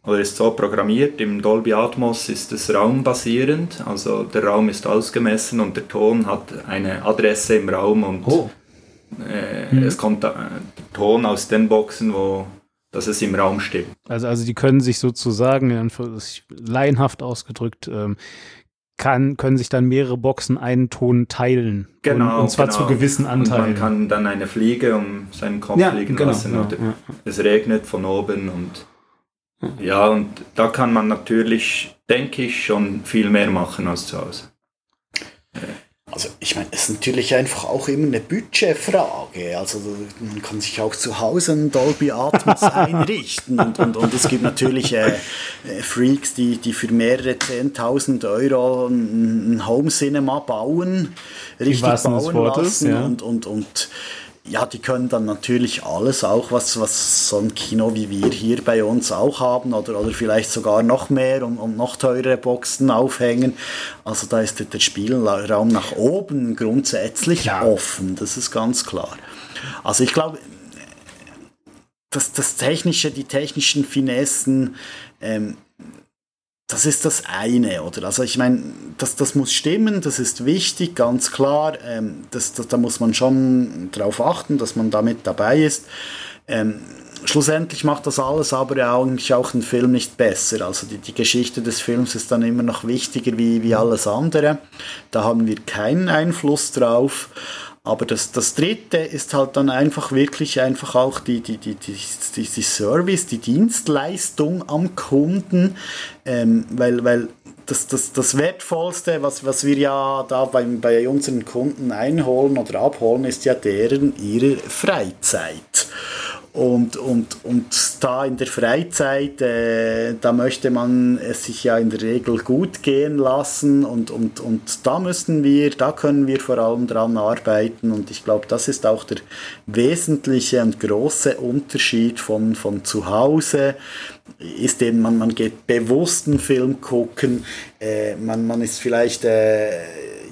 oder ist so programmiert. Im Dolby Atmos ist es raumbasierend, also der Raum ist ausgemessen und der Ton hat eine Adresse im Raum und oh. äh, mhm. es kommt der Ton aus den Boxen, wo dass es im Raum steht. Also, also die können sich sozusagen, laienhaft ausgedrückt, ähm, kann, können sich dann mehrere Boxen einen Ton teilen. Genau. Und, und zwar genau. zu gewissen Anteilen. Und man kann dann eine Fliege um seinen Kopf ja, fliegen genau, lassen. Ja, ja. Es regnet von oben und ja, und da kann man natürlich, denke ich, schon viel mehr machen als zu Hause. Also ich meine, es ist natürlich einfach auch immer eine Budgetfrage. Also man kann sich auch zu Hause ein Dolby Atmos einrichten und, und, und es gibt natürlich äh, äh Freaks, die, die für mehrere 10.000 Euro ein Home Cinema bauen, richtig bauen lassen ja. und, und, und ja, die können dann natürlich alles, auch was, was so ein Kino wie wir hier bei uns auch haben oder, oder vielleicht sogar noch mehr und, und noch teurere Boxen aufhängen. Also da ist der Spielraum nach oben grundsätzlich ja. offen, das ist ganz klar. Also ich glaube, das, das Technische, die technischen Finessen, ähm, das ist das eine, oder? Also ich meine, das, das muss stimmen, das ist wichtig, ganz klar. Ähm, das, das, da muss man schon darauf achten, dass man damit dabei ist. Ähm, schlussendlich macht das alles aber eigentlich auch den Film nicht besser. Also die, die Geschichte des Films ist dann immer noch wichtiger wie, wie alles andere. Da haben wir keinen Einfluss drauf. Aber das, das dritte ist halt dann einfach wirklich einfach auch die, die, die, die, die, die Service, die Dienstleistung am Kunden, ähm, weil, weil das, das, das Wertvollste, was, was wir ja da bei, bei unseren Kunden einholen oder abholen, ist ja deren ihre Freizeit. Und, und, und da in der Freizeit, äh, da möchte man es sich ja in der Regel gut gehen lassen und, und, und da müssen wir, da können wir vor allem dran arbeiten. Und ich glaube, das ist auch der wesentliche und große Unterschied von, von zu Hause ist eben, man, man geht bewusst einen Film gucken, äh, man, man ist vielleicht äh,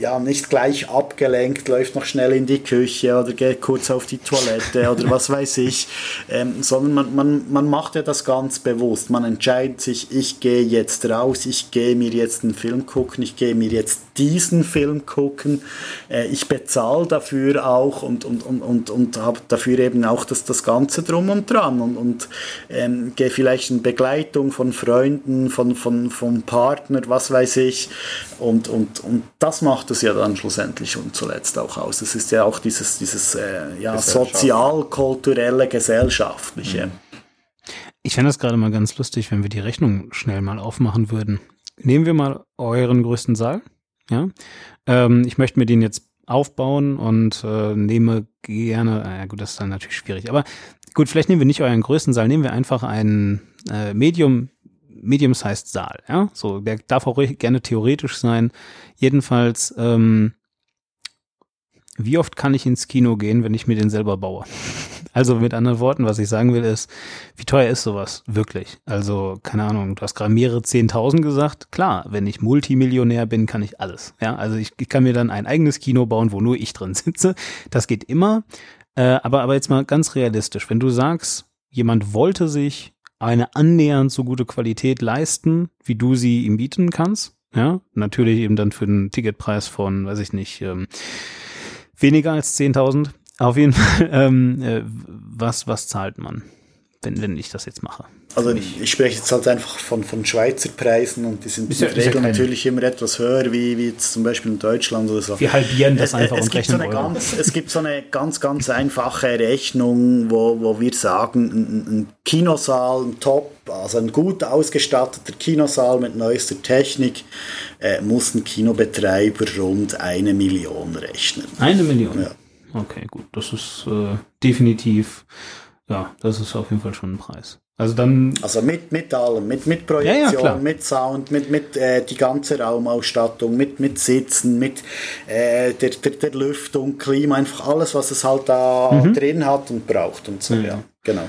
ja, nicht gleich abgelenkt, läuft noch schnell in die Küche oder geht kurz auf die Toilette oder was weiß ich, ähm, sondern man, man, man macht ja das ganz bewusst. Man entscheidet sich, ich gehe jetzt raus, ich gehe mir jetzt einen Film gucken, ich gehe mir jetzt diesen Film gucken, äh, ich bezahle dafür auch und, und, und, und, und habe dafür eben auch das, das Ganze drum und dran und, und ähm, gehe vielleicht in Begleitung von Freunden, von, von, vom Partner, was weiß ich und, und, und das macht es ja dann schlussendlich und zuletzt auch aus. Es ist ja auch dieses, dieses äh, ja, sozial-kulturelle, gesellschaftliche. Mhm. Ich fände das gerade mal ganz lustig, wenn wir die Rechnung schnell mal aufmachen würden. Nehmen wir mal euren größten Saal. Ja, ähm, ich möchte mir den jetzt aufbauen und äh, nehme gerne, äh, gut, das ist dann natürlich schwierig, aber gut, vielleicht nehmen wir nicht euren größten Saal, nehmen wir einfach einen äh, Medium medium-sized Saal, ja. So, der darf auch gerne theoretisch sein. Jedenfalls, ähm, wie oft kann ich ins Kino gehen, wenn ich mir den selber baue? Also mit anderen Worten, was ich sagen will, ist, wie teuer ist sowas wirklich? Also, keine Ahnung, du hast gerade mehrere Zehntausend gesagt. Klar, wenn ich Multimillionär bin, kann ich alles. Ja, also ich, ich kann mir dann ein eigenes Kino bauen, wo nur ich drin sitze. Das geht immer. Äh, aber, aber jetzt mal ganz realistisch. Wenn du sagst, jemand wollte sich eine annähernd so gute Qualität leisten, wie du sie ihm bieten kannst. Ja, natürlich eben dann für einen Ticketpreis von, weiß ich nicht, ähm, weniger als 10.000. Auf jeden Fall, ähm, äh, was, was zahlt man, wenn, wenn ich das jetzt mache? Also ich, ich spreche jetzt halt einfach von, von Schweizer Preisen und die sind Ist in der ja Regel natürlich immer etwas höher, wie, wie jetzt zum Beispiel in Deutschland oder so. Wir halbieren das Es- einfach es und gibt so rechnen eine Euro. ganz, Es gibt so eine ganz, ganz einfache Rechnung, wo, wo wir sagen, ein, ein Kinosaal, ein Top, also ein gut ausgestatteter Kinosaal mit neuester Technik, äh, muss ein Kinobetreiber rund eine Million rechnen. Eine Million? Ja. Okay, gut. Das ist äh, definitiv, ja, das ist auf jeden Fall schon ein Preis. Also dann, Also mit, mit allem, mit, mit Ja, Projektion, ja, klar. mit Sound, mit, mit äh, die ganze Raumausstattung, mit, mit Sitzen, mit äh, der, der, der Lüftung, Klima, einfach alles, was es halt da Mhm. drin hat und braucht und so, Ja. ja, genau.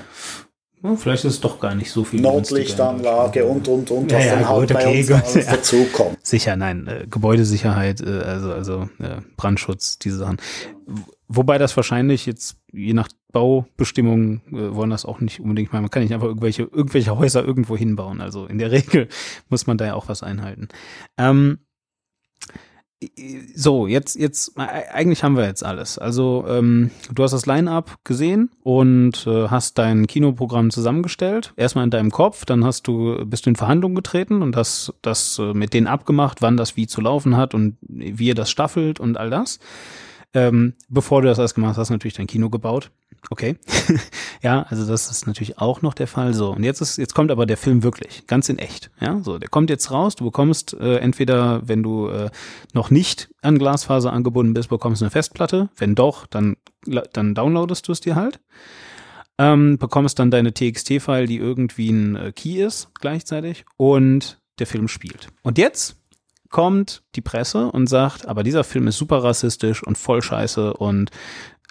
Ja, vielleicht ist es doch gar nicht so viel. Notlichtanlage Deutschland. und, und, und, Ja, was ja, dann halt bei okay, uns ja. dazukommt. Sicher, nein, äh, Gebäudesicherheit, äh, also, also äh, Brandschutz, diese Sachen. Wobei das wahrscheinlich jetzt, je nach Baubestimmungen, äh, wollen das auch nicht unbedingt machen. Man kann nicht einfach irgendwelche, irgendwelche Häuser irgendwo hinbauen. Also in der Regel muss man da ja auch was einhalten. Ähm, so, jetzt, jetzt, äh, eigentlich haben wir jetzt alles. Also, ähm, du hast das Line-Up gesehen und äh, hast dein Kinoprogramm zusammengestellt. Erstmal in deinem Kopf, dann hast du, bist du in Verhandlungen getreten und hast das äh, mit denen abgemacht, wann das wie zu laufen hat und wie ihr das staffelt und all das. Ähm, bevor du das alles gemacht hast, hast du natürlich dein Kino gebaut. Okay. ja, also das ist natürlich auch noch der Fall. So, und jetzt ist, jetzt kommt aber der Film wirklich, ganz in echt. Ja, so, der kommt jetzt raus. Du bekommst äh, entweder, wenn du äh, noch nicht an Glasfaser angebunden bist, bekommst du eine Festplatte. Wenn doch, dann, dann downloadest du es dir halt. Ähm, bekommst dann deine TXT-File, die irgendwie ein äh, Key ist, gleichzeitig. Und der Film spielt. Und jetzt kommt die Presse und sagt, aber dieser Film ist super rassistisch und voll scheiße und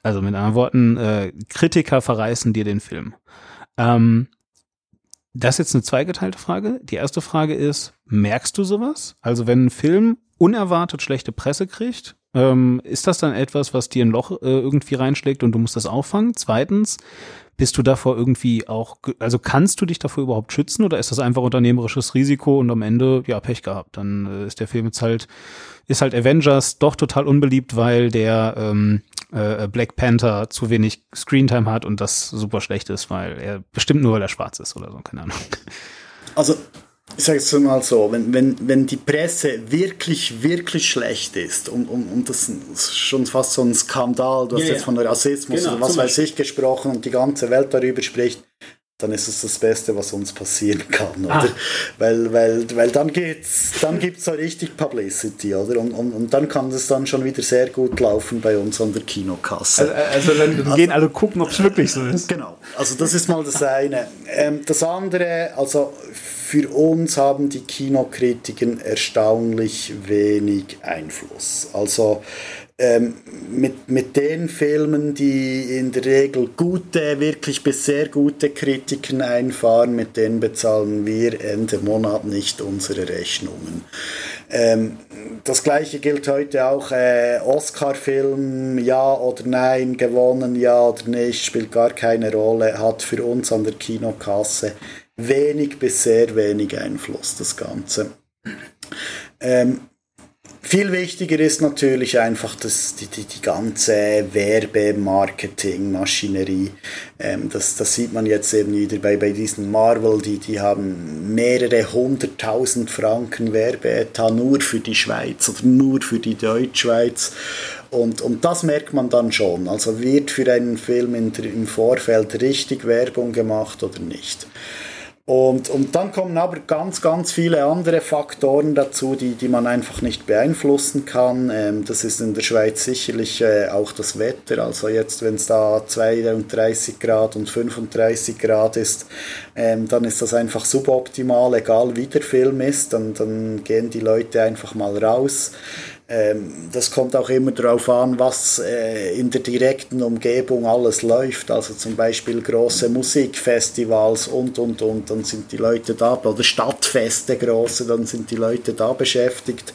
also mit anderen Worten, äh, Kritiker verreißen dir den Film. Ähm, das ist jetzt eine zweigeteilte Frage. Die erste Frage ist, merkst du sowas? Also wenn ein Film unerwartet schlechte Presse kriegt, ähm, ist das dann etwas, was dir ein Loch äh, irgendwie reinschlägt und du musst das auffangen? Zweitens, bist du davor irgendwie auch, also kannst du dich davor überhaupt schützen oder ist das einfach unternehmerisches Risiko und am Ende, ja, Pech gehabt? Dann äh, ist der Film jetzt halt, ist halt Avengers doch total unbeliebt, weil der ähm, äh, Black Panther zu wenig Screentime hat und das super schlecht ist, weil er bestimmt nur, weil er schwarz ist oder so, keine Ahnung. Also, ich sage es mal so, wenn, wenn, wenn die Presse wirklich, wirklich schlecht ist und, und, und das ist schon fast so ein Skandal, du hast Ja, jetzt ja. von Rassismus Genau, oder was weiß ich gesprochen und die ganze Welt darüber spricht, dann ist es das Beste, was uns passieren kann, oder? Ah. Weil, weil, weil dann geht's, dann gibt's so richtig Publicity, oder? Und, und, und dann kann es dann schon wieder sehr gut laufen bei uns an der Kinokasse. Also dann gehen alle gucken, ob es wirklich so ist. Genau, also das ist mal das eine. Ähm, das andere, also für uns haben die Kinokritiken erstaunlich wenig Einfluss. Also ähm, mit, mit den Filmen, die in der Regel gute, wirklich bis sehr gute Kritiken einfahren, mit denen bezahlen wir Ende Monat nicht unsere Rechnungen. Ähm, das gleiche gilt heute auch, äh, Oscar-Film, ja oder nein, gewonnen, ja oder nicht, spielt gar keine Rolle, hat für uns an der Kinokasse wenig bis sehr wenig Einfluss, das Ganze. Ähm, viel wichtiger ist natürlich einfach das, die, die, die ganze Werbe-Marketing-Maschinerie. Ähm, das, das sieht man jetzt eben wieder bei, bei diesen Marvel, die, die haben mehrere hunderttausend Franken Werbeetat nur für die Schweiz oder nur für die Deutschschweiz. Und, und das merkt man dann schon. Also wird für einen Film in, im Vorfeld richtig Werbung gemacht oder nicht. Und, und dann kommen aber ganz, ganz viele andere Faktoren dazu, die, die man einfach nicht beeinflussen kann. Ähm, das ist in der Schweiz sicherlich äh, auch das Wetter. Also jetzt, wenn es da 32 Grad und 35 Grad ist, ähm, dann ist das einfach suboptimal, egal wie der Film ist. Dann, dann gehen die Leute einfach mal raus. Ähm, das kommt auch immer darauf an, was äh, in der direkten Umgebung alles läuft. Also zum Beispiel große Musikfestivals und, und, und. Dann sind die Leute da, oder Stadtfeste große, dann sind die Leute da beschäftigt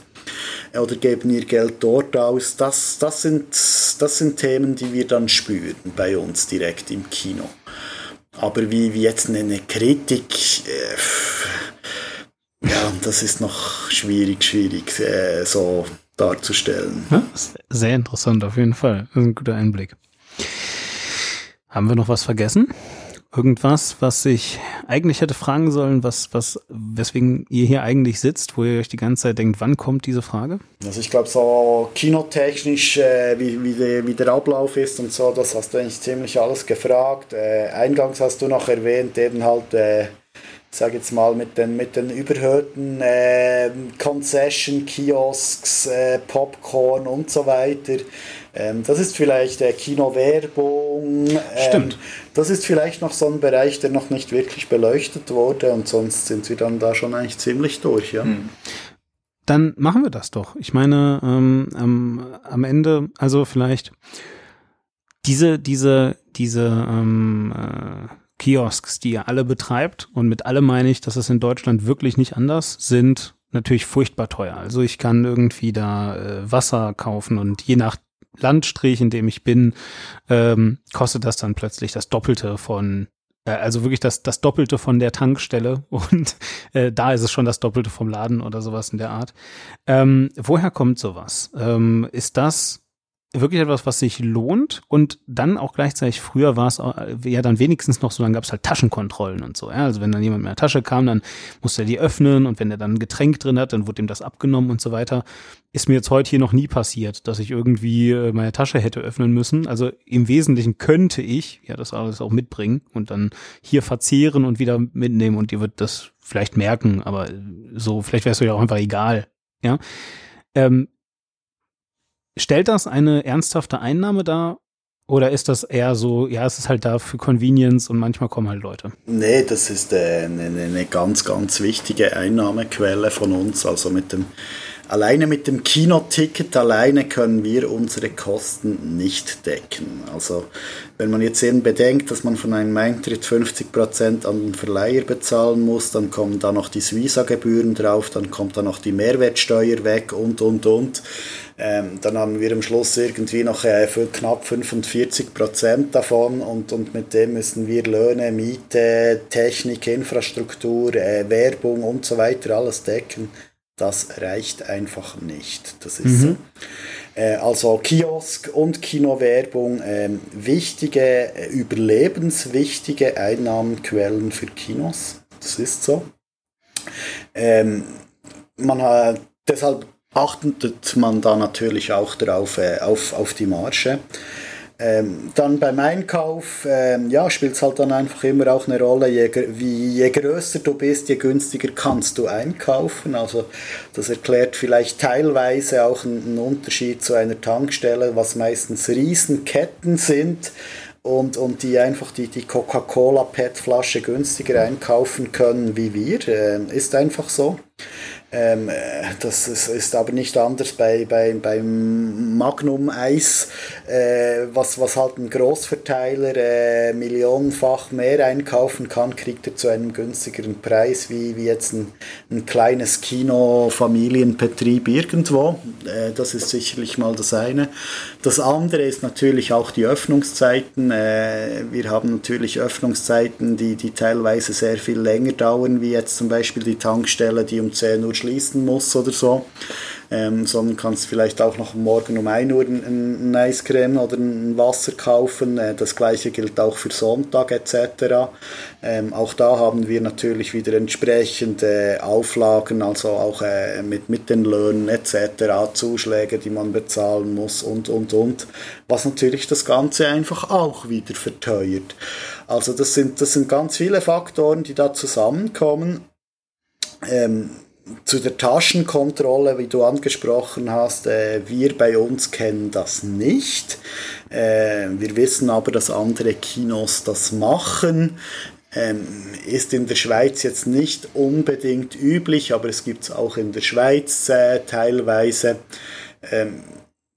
oder geben ihr Geld dort aus. Das, das, sind, das sind Themen, die wir dann spüren bei uns direkt im Kino. Aber wie, wie jetzt eine, Kritik, äh, ja, das ist noch schwierig, schwierig äh, so darzustellen. Ja, sehr interessant auf jeden Fall. Das ist ein guter Einblick. Haben wir noch was vergessen? Irgendwas, was ich eigentlich hätte fragen sollen, was, was, weswegen ihr hier eigentlich sitzt, wo ihr euch die ganze Zeit denkt, wann kommt diese Frage? Also ich glaube, so kinotechnisch, äh, wie, wie, de, wie, der Ablauf ist und so, das hast du eigentlich ziemlich alles gefragt. Äh, eingangs hast du noch erwähnt, eben halt äh, sage jetzt mal, mit den, mit den überhöhten äh, Concession-Kiosks, äh, Popcorn und so weiter. Ähm, das ist vielleicht äh, Kinowerbung. Ähm, Stimmt. Das ist vielleicht noch so ein Bereich, der noch nicht wirklich beleuchtet wurde und sonst sind wir dann da schon eigentlich ziemlich durch, ja. Hm. Dann machen wir das doch. Ich meine, ähm, am, am Ende, also vielleicht diese, diese, diese ähm, äh, Kiosks, die ihr alle betreibt, und mit alle meine ich, dass es in Deutschland wirklich nicht anders, sind natürlich furchtbar teuer. Also ich kann irgendwie da äh, Wasser kaufen und je nach Landstrich, in dem ich bin, ähm, kostet das dann plötzlich das Doppelte von äh, also wirklich das, das Doppelte von der Tankstelle und äh, da ist es schon das Doppelte vom Laden oder sowas in der Art. Ähm, woher kommt sowas? Ähm, ist das wirklich etwas, was sich lohnt und dann auch gleichzeitig, früher war es ja dann wenigstens noch so, dann gab es halt Taschenkontrollen und so. Ja? Also wenn dann jemand mit einer Tasche kam, dann musste er die öffnen und wenn er dann ein Getränk drin hat, dann wurde ihm das abgenommen und so weiter. Ist mir jetzt heute hier noch nie passiert, dass ich irgendwie äh, meine Tasche hätte öffnen müssen. Also im Wesentlichen könnte ich ja das alles auch mitbringen und dann hier verzehren und wieder mitnehmen und ihr wird das vielleicht merken, aber so, vielleicht wäre es euch auch einfach egal. Ja. Ähm, Stellt das eine ernsthafte Einnahme dar? Oder ist das eher so, ja, es ist halt da für Convenience und manchmal kommen halt Leute? Nee, das ist äh, eine, eine ganz, ganz wichtige Einnahmequelle von uns. Also mit dem Alleine mit dem Kinoticket alleine können wir unsere Kosten nicht decken. Also wenn man jetzt eben bedenkt, dass man von einem Eintritt 50% an den Verleiher bezahlen muss, dann kommen da noch die Visa-Gebühren drauf, dann kommt da noch die Mehrwertsteuer weg und, und, und. Ähm, dann haben wir am Schluss irgendwie noch äh, für knapp 45% davon und, und mit dem müssen wir Löhne, Miete, Technik, Infrastruktur, äh, Werbung und so weiter alles decken das reicht einfach nicht. Das ist mhm. so. Äh, also Kiosk und Kinowerbung, äh, wichtige, äh, überlebenswichtige Einnahmenquellen für Kinos. Das ist so. Ähm, man hat, deshalb achtet man da natürlich auch darauf, äh, auf, auf die Marge. Ähm, dann beim Einkauf, ähm, ja, spielt es halt dann einfach immer auch eine Rolle, je, wie, je größer du bist, je günstiger kannst du einkaufen. Also das erklärt vielleicht teilweise auch einen, einen Unterschied zu einer Tankstelle, was meistens Riesenketten sind und, und die einfach die, die Coca-Cola PET-Flasche günstiger einkaufen können wie wir. Ähm, ist einfach so. Ähm, das ist, ist, aber nicht anders bei, bei, beim Magnum-Eis, äh, was, was halt ein Großverteiler äh, millionenfach mehr einkaufen kann, kriegt er zu einem günstigeren Preis wie, wie jetzt ein, ein kleines Kino-Familienbetrieb irgendwo. Äh, das ist sicherlich mal das eine. Das andere ist natürlich auch die Öffnungszeiten. Äh, wir haben natürlich Öffnungszeiten, die, die teilweise sehr viel länger dauern, wie jetzt zum Beispiel die Tankstelle, die um 10 Uhr schließen muss oder so. Ähm, sondern kannst vielleicht auch noch morgen um 1 Uhr ein, ein Eiscreme oder ein Wasser kaufen. Äh, das gleiche gilt auch für Sonntag etc. Ähm, auch da haben wir natürlich wieder entsprechende Auflagen, also auch äh, mit, mit den Löhnen etc., Zuschläge, die man bezahlen muss und, und, und, was natürlich das Ganze einfach auch wieder verteuert. Also das sind, das sind ganz viele Faktoren, die da zusammenkommen. Ähm, zu der Taschenkontrolle, wie du angesprochen hast, äh, wir bei uns kennen das nicht. Äh, wir wissen aber, dass andere Kinos das machen. Ähm, ist in der Schweiz jetzt nicht unbedingt üblich, aber es gibt es auch in der Schweiz äh, teilweise. Ähm,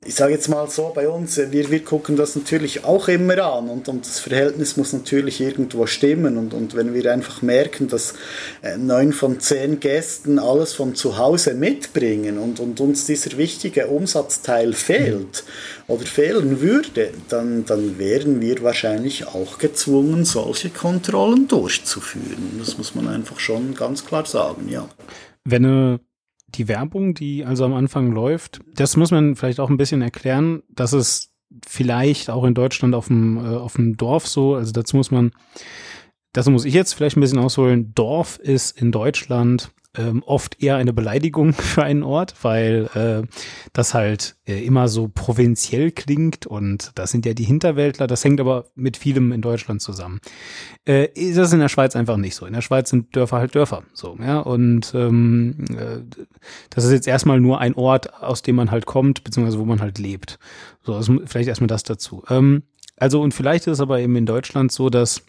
ich sage jetzt mal so, bei uns, äh, wir, wir gucken das natürlich auch immer an und, und das Verhältnis muss natürlich irgendwo stimmen und, und wenn wir einfach merken, dass äh, neun von zehn Gästen alles von zu Hause mitbringen und, und uns dieser wichtige Umsatzteil fehlt oder fehlen würde, dann, dann wären wir wahrscheinlich auch gezwungen, solche Kontrollen durchzuführen. Das muss man einfach schon ganz klar sagen, ja. Wenn eine die Werbung, die also am Anfang läuft, das muss man vielleicht auch ein bisschen erklären, dass es vielleicht auch in Deutschland auf dem, äh, auf dem Dorf so. Also dazu muss man, das muss ich jetzt vielleicht ein bisschen ausholen. Dorf ist in Deutschland ähm, oft eher eine Beleidigung für einen Ort, weil äh, das halt äh, immer so provinziell klingt und das sind ja die Hinterwäldler, das hängt aber mit vielem in Deutschland zusammen. Äh, ist das in der Schweiz einfach nicht so. In der Schweiz sind Dörfer halt Dörfer, so, ja, und ähm, äh, das ist jetzt erstmal nur ein Ort, aus dem man halt kommt, beziehungsweise wo man halt lebt. So, also vielleicht erstmal das dazu. Ähm, also und vielleicht ist es aber eben in Deutschland so, dass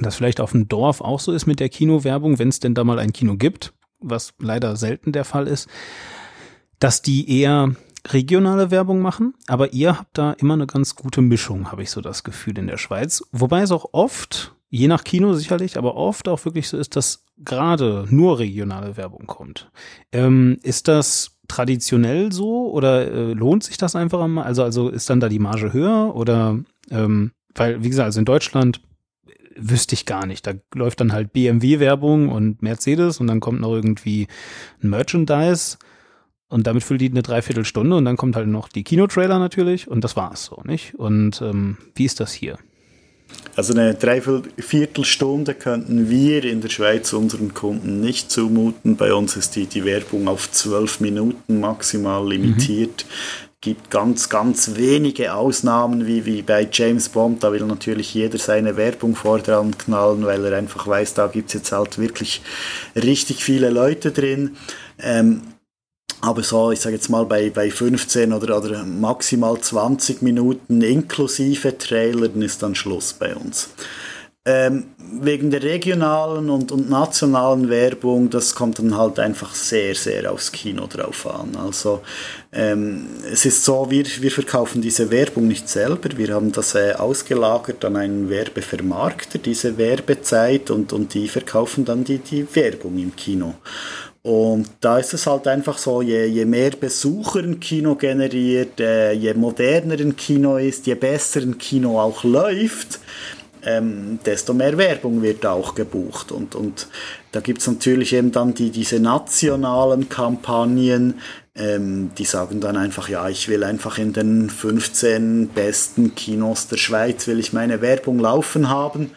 das vielleicht auf dem Dorf auch so ist mit der Kinowerbung, wenn es denn da mal ein Kino gibt was leider selten der Fall ist, dass die eher regionale Werbung machen, aber ihr habt da immer eine ganz gute Mischung, habe ich so das Gefühl in der Schweiz. Wobei es auch oft, je nach Kino sicherlich, aber oft auch wirklich so ist, dass gerade nur regionale Werbung kommt. Ähm, ist das traditionell so oder äh, lohnt sich das einfach einmal? Also, also ist dann da die Marge höher oder ähm, weil, wie gesagt, also in Deutschland wüsste ich gar nicht. Da läuft dann halt BMW-Werbung und Mercedes und dann kommt noch irgendwie ein Merchandise und damit füllt die eine Dreiviertelstunde und dann kommt halt noch die Kinotrailer natürlich und das war's so, nicht? Und ähm, wie ist das hier? Also eine Dreiviertelstunde könnten wir in der Schweiz unseren Kunden nicht zumuten. Bei uns ist die, die Werbung auf zwölf Minuten maximal limitiert. Mhm gibt ganz, ganz wenige Ausnahmen, wie, wie bei James Bond. Da will natürlich jeder seine Werbung vordran knallen, weil er einfach weiß, da gibt es jetzt halt wirklich richtig viele Leute drin. Ähm, aber so, ich sage jetzt mal, bei, bei 15 oder, oder maximal 20 Minuten inklusive Trailern ist dann Schluss bei uns. Ähm, wegen der regionalen und, und nationalen Werbung, das kommt dann halt einfach sehr, sehr aufs Kino drauf an. Also ähm, es ist so, wir, wir verkaufen diese Werbung nicht selber, wir haben das äh, ausgelagert an einen Werbevermarkter, diese Werbezeit, und, und die verkaufen dann die, die Werbung im Kino. Und da ist es halt einfach so, je, je mehr Besucher ein Kino generiert, äh, je moderner ein Kino ist, je besser ein Kino auch läuft, ähm, desto mehr Werbung wird auch gebucht. Und, und da gibt es natürlich eben dann die, diese nationalen Kampagnen, ähm, die sagen dann einfach, ja, ich will einfach in den 15 besten Kinos der Schweiz, will ich meine Werbung laufen haben.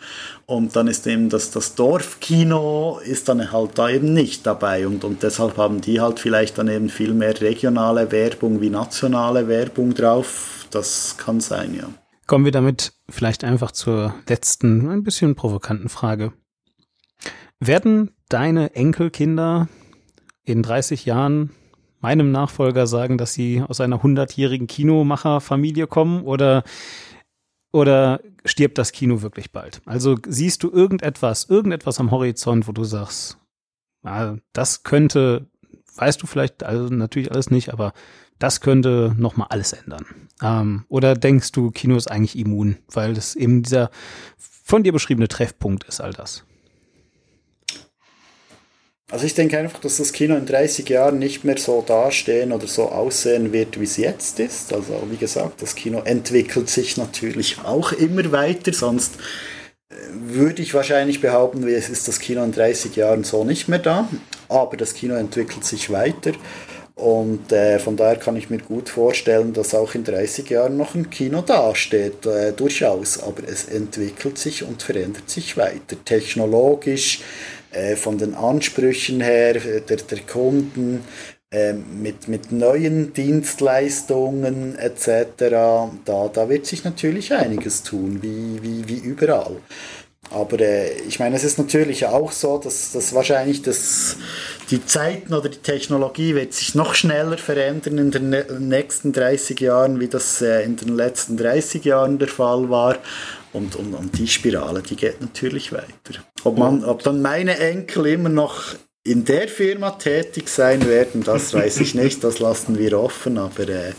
Und dann ist eben das, das Dorfkino ist dann halt da eben nicht dabei. Und, und deshalb haben die halt vielleicht dann eben viel mehr regionale Werbung wie nationale Werbung drauf. Das kann sein, ja. Kommen wir damit vielleicht einfach zur letzten, ein bisschen provokanten Frage. Werden deine Enkelkinder in 30 Jahren meinem Nachfolger sagen, dass sie aus einer hundertjährigen Kinomacherfamilie kommen oder, oder stirbt das Kino wirklich bald? Also siehst du irgendetwas, irgendetwas am Horizont, wo du sagst, das könnte, weißt du vielleicht, also natürlich alles nicht, aber das könnte nochmal alles ändern. Ähm, oder denkst du, Kino ist eigentlich immun, weil das eben dieser von dir beschriebene Treffpunkt ist, all das? Also ich denke einfach, dass das Kino in 30 Jahren nicht mehr so dastehen oder so aussehen wird, wie es jetzt ist. Also wie gesagt, das Kino entwickelt sich natürlich auch immer weiter, sonst würde ich wahrscheinlich behaupten, es ist das Kino in 30 Jahren so nicht mehr da. Aber das Kino entwickelt sich weiter. Und äh, von daher kann ich mir gut vorstellen, dass auch in 30 Jahren noch ein Kino dasteht, äh, durchaus. Aber es entwickelt sich und verändert sich weiter. Technologisch, äh, von den Ansprüchen her äh, der, der Kunden, mit, mit neuen Dienstleistungen etc. Da, da wird sich natürlich einiges tun, wie, wie, wie überall. Aber äh, ich meine, es ist natürlich auch so, dass, dass wahrscheinlich das, die Zeiten oder die Technologie wird sich noch schneller verändern in den nächsten 30 Jahren, wie das äh, in den letzten 30 Jahren der Fall war. Und, und, und die Spirale, die geht natürlich weiter. Ob, man, ob dann meine Enkel immer noch in der Firma tätig sein werden, das weiß ich nicht, das lassen wir offen, aber äh,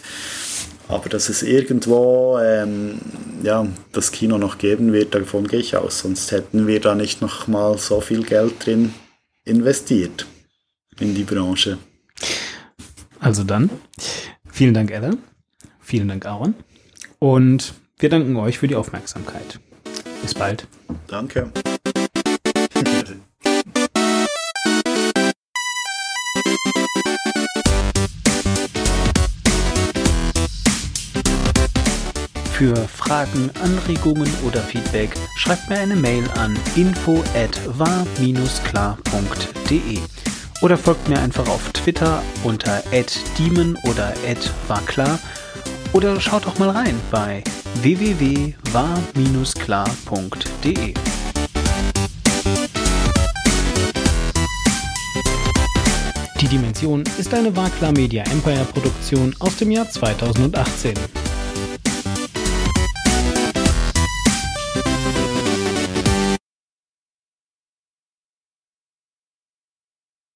aber dass es irgendwo ähm, ja, das Kino noch geben wird, davon gehe ich aus. Sonst hätten wir da nicht noch mal so viel Geld drin investiert in die Branche. Also dann, vielen Dank, Ella. Vielen Dank, Aaron. Und wir danken euch für die Aufmerksamkeit. Bis bald. Danke. Für Fragen, Anregungen oder Feedback schreibt mir eine Mail an info at war-klar.de oder folgt mir einfach auf Twitter unter @demon oder @warklar oder schaut auch mal rein bei www.war-klar.de. Die Dimension ist eine Warklar Media Empire Produktion aus dem Jahr 2018.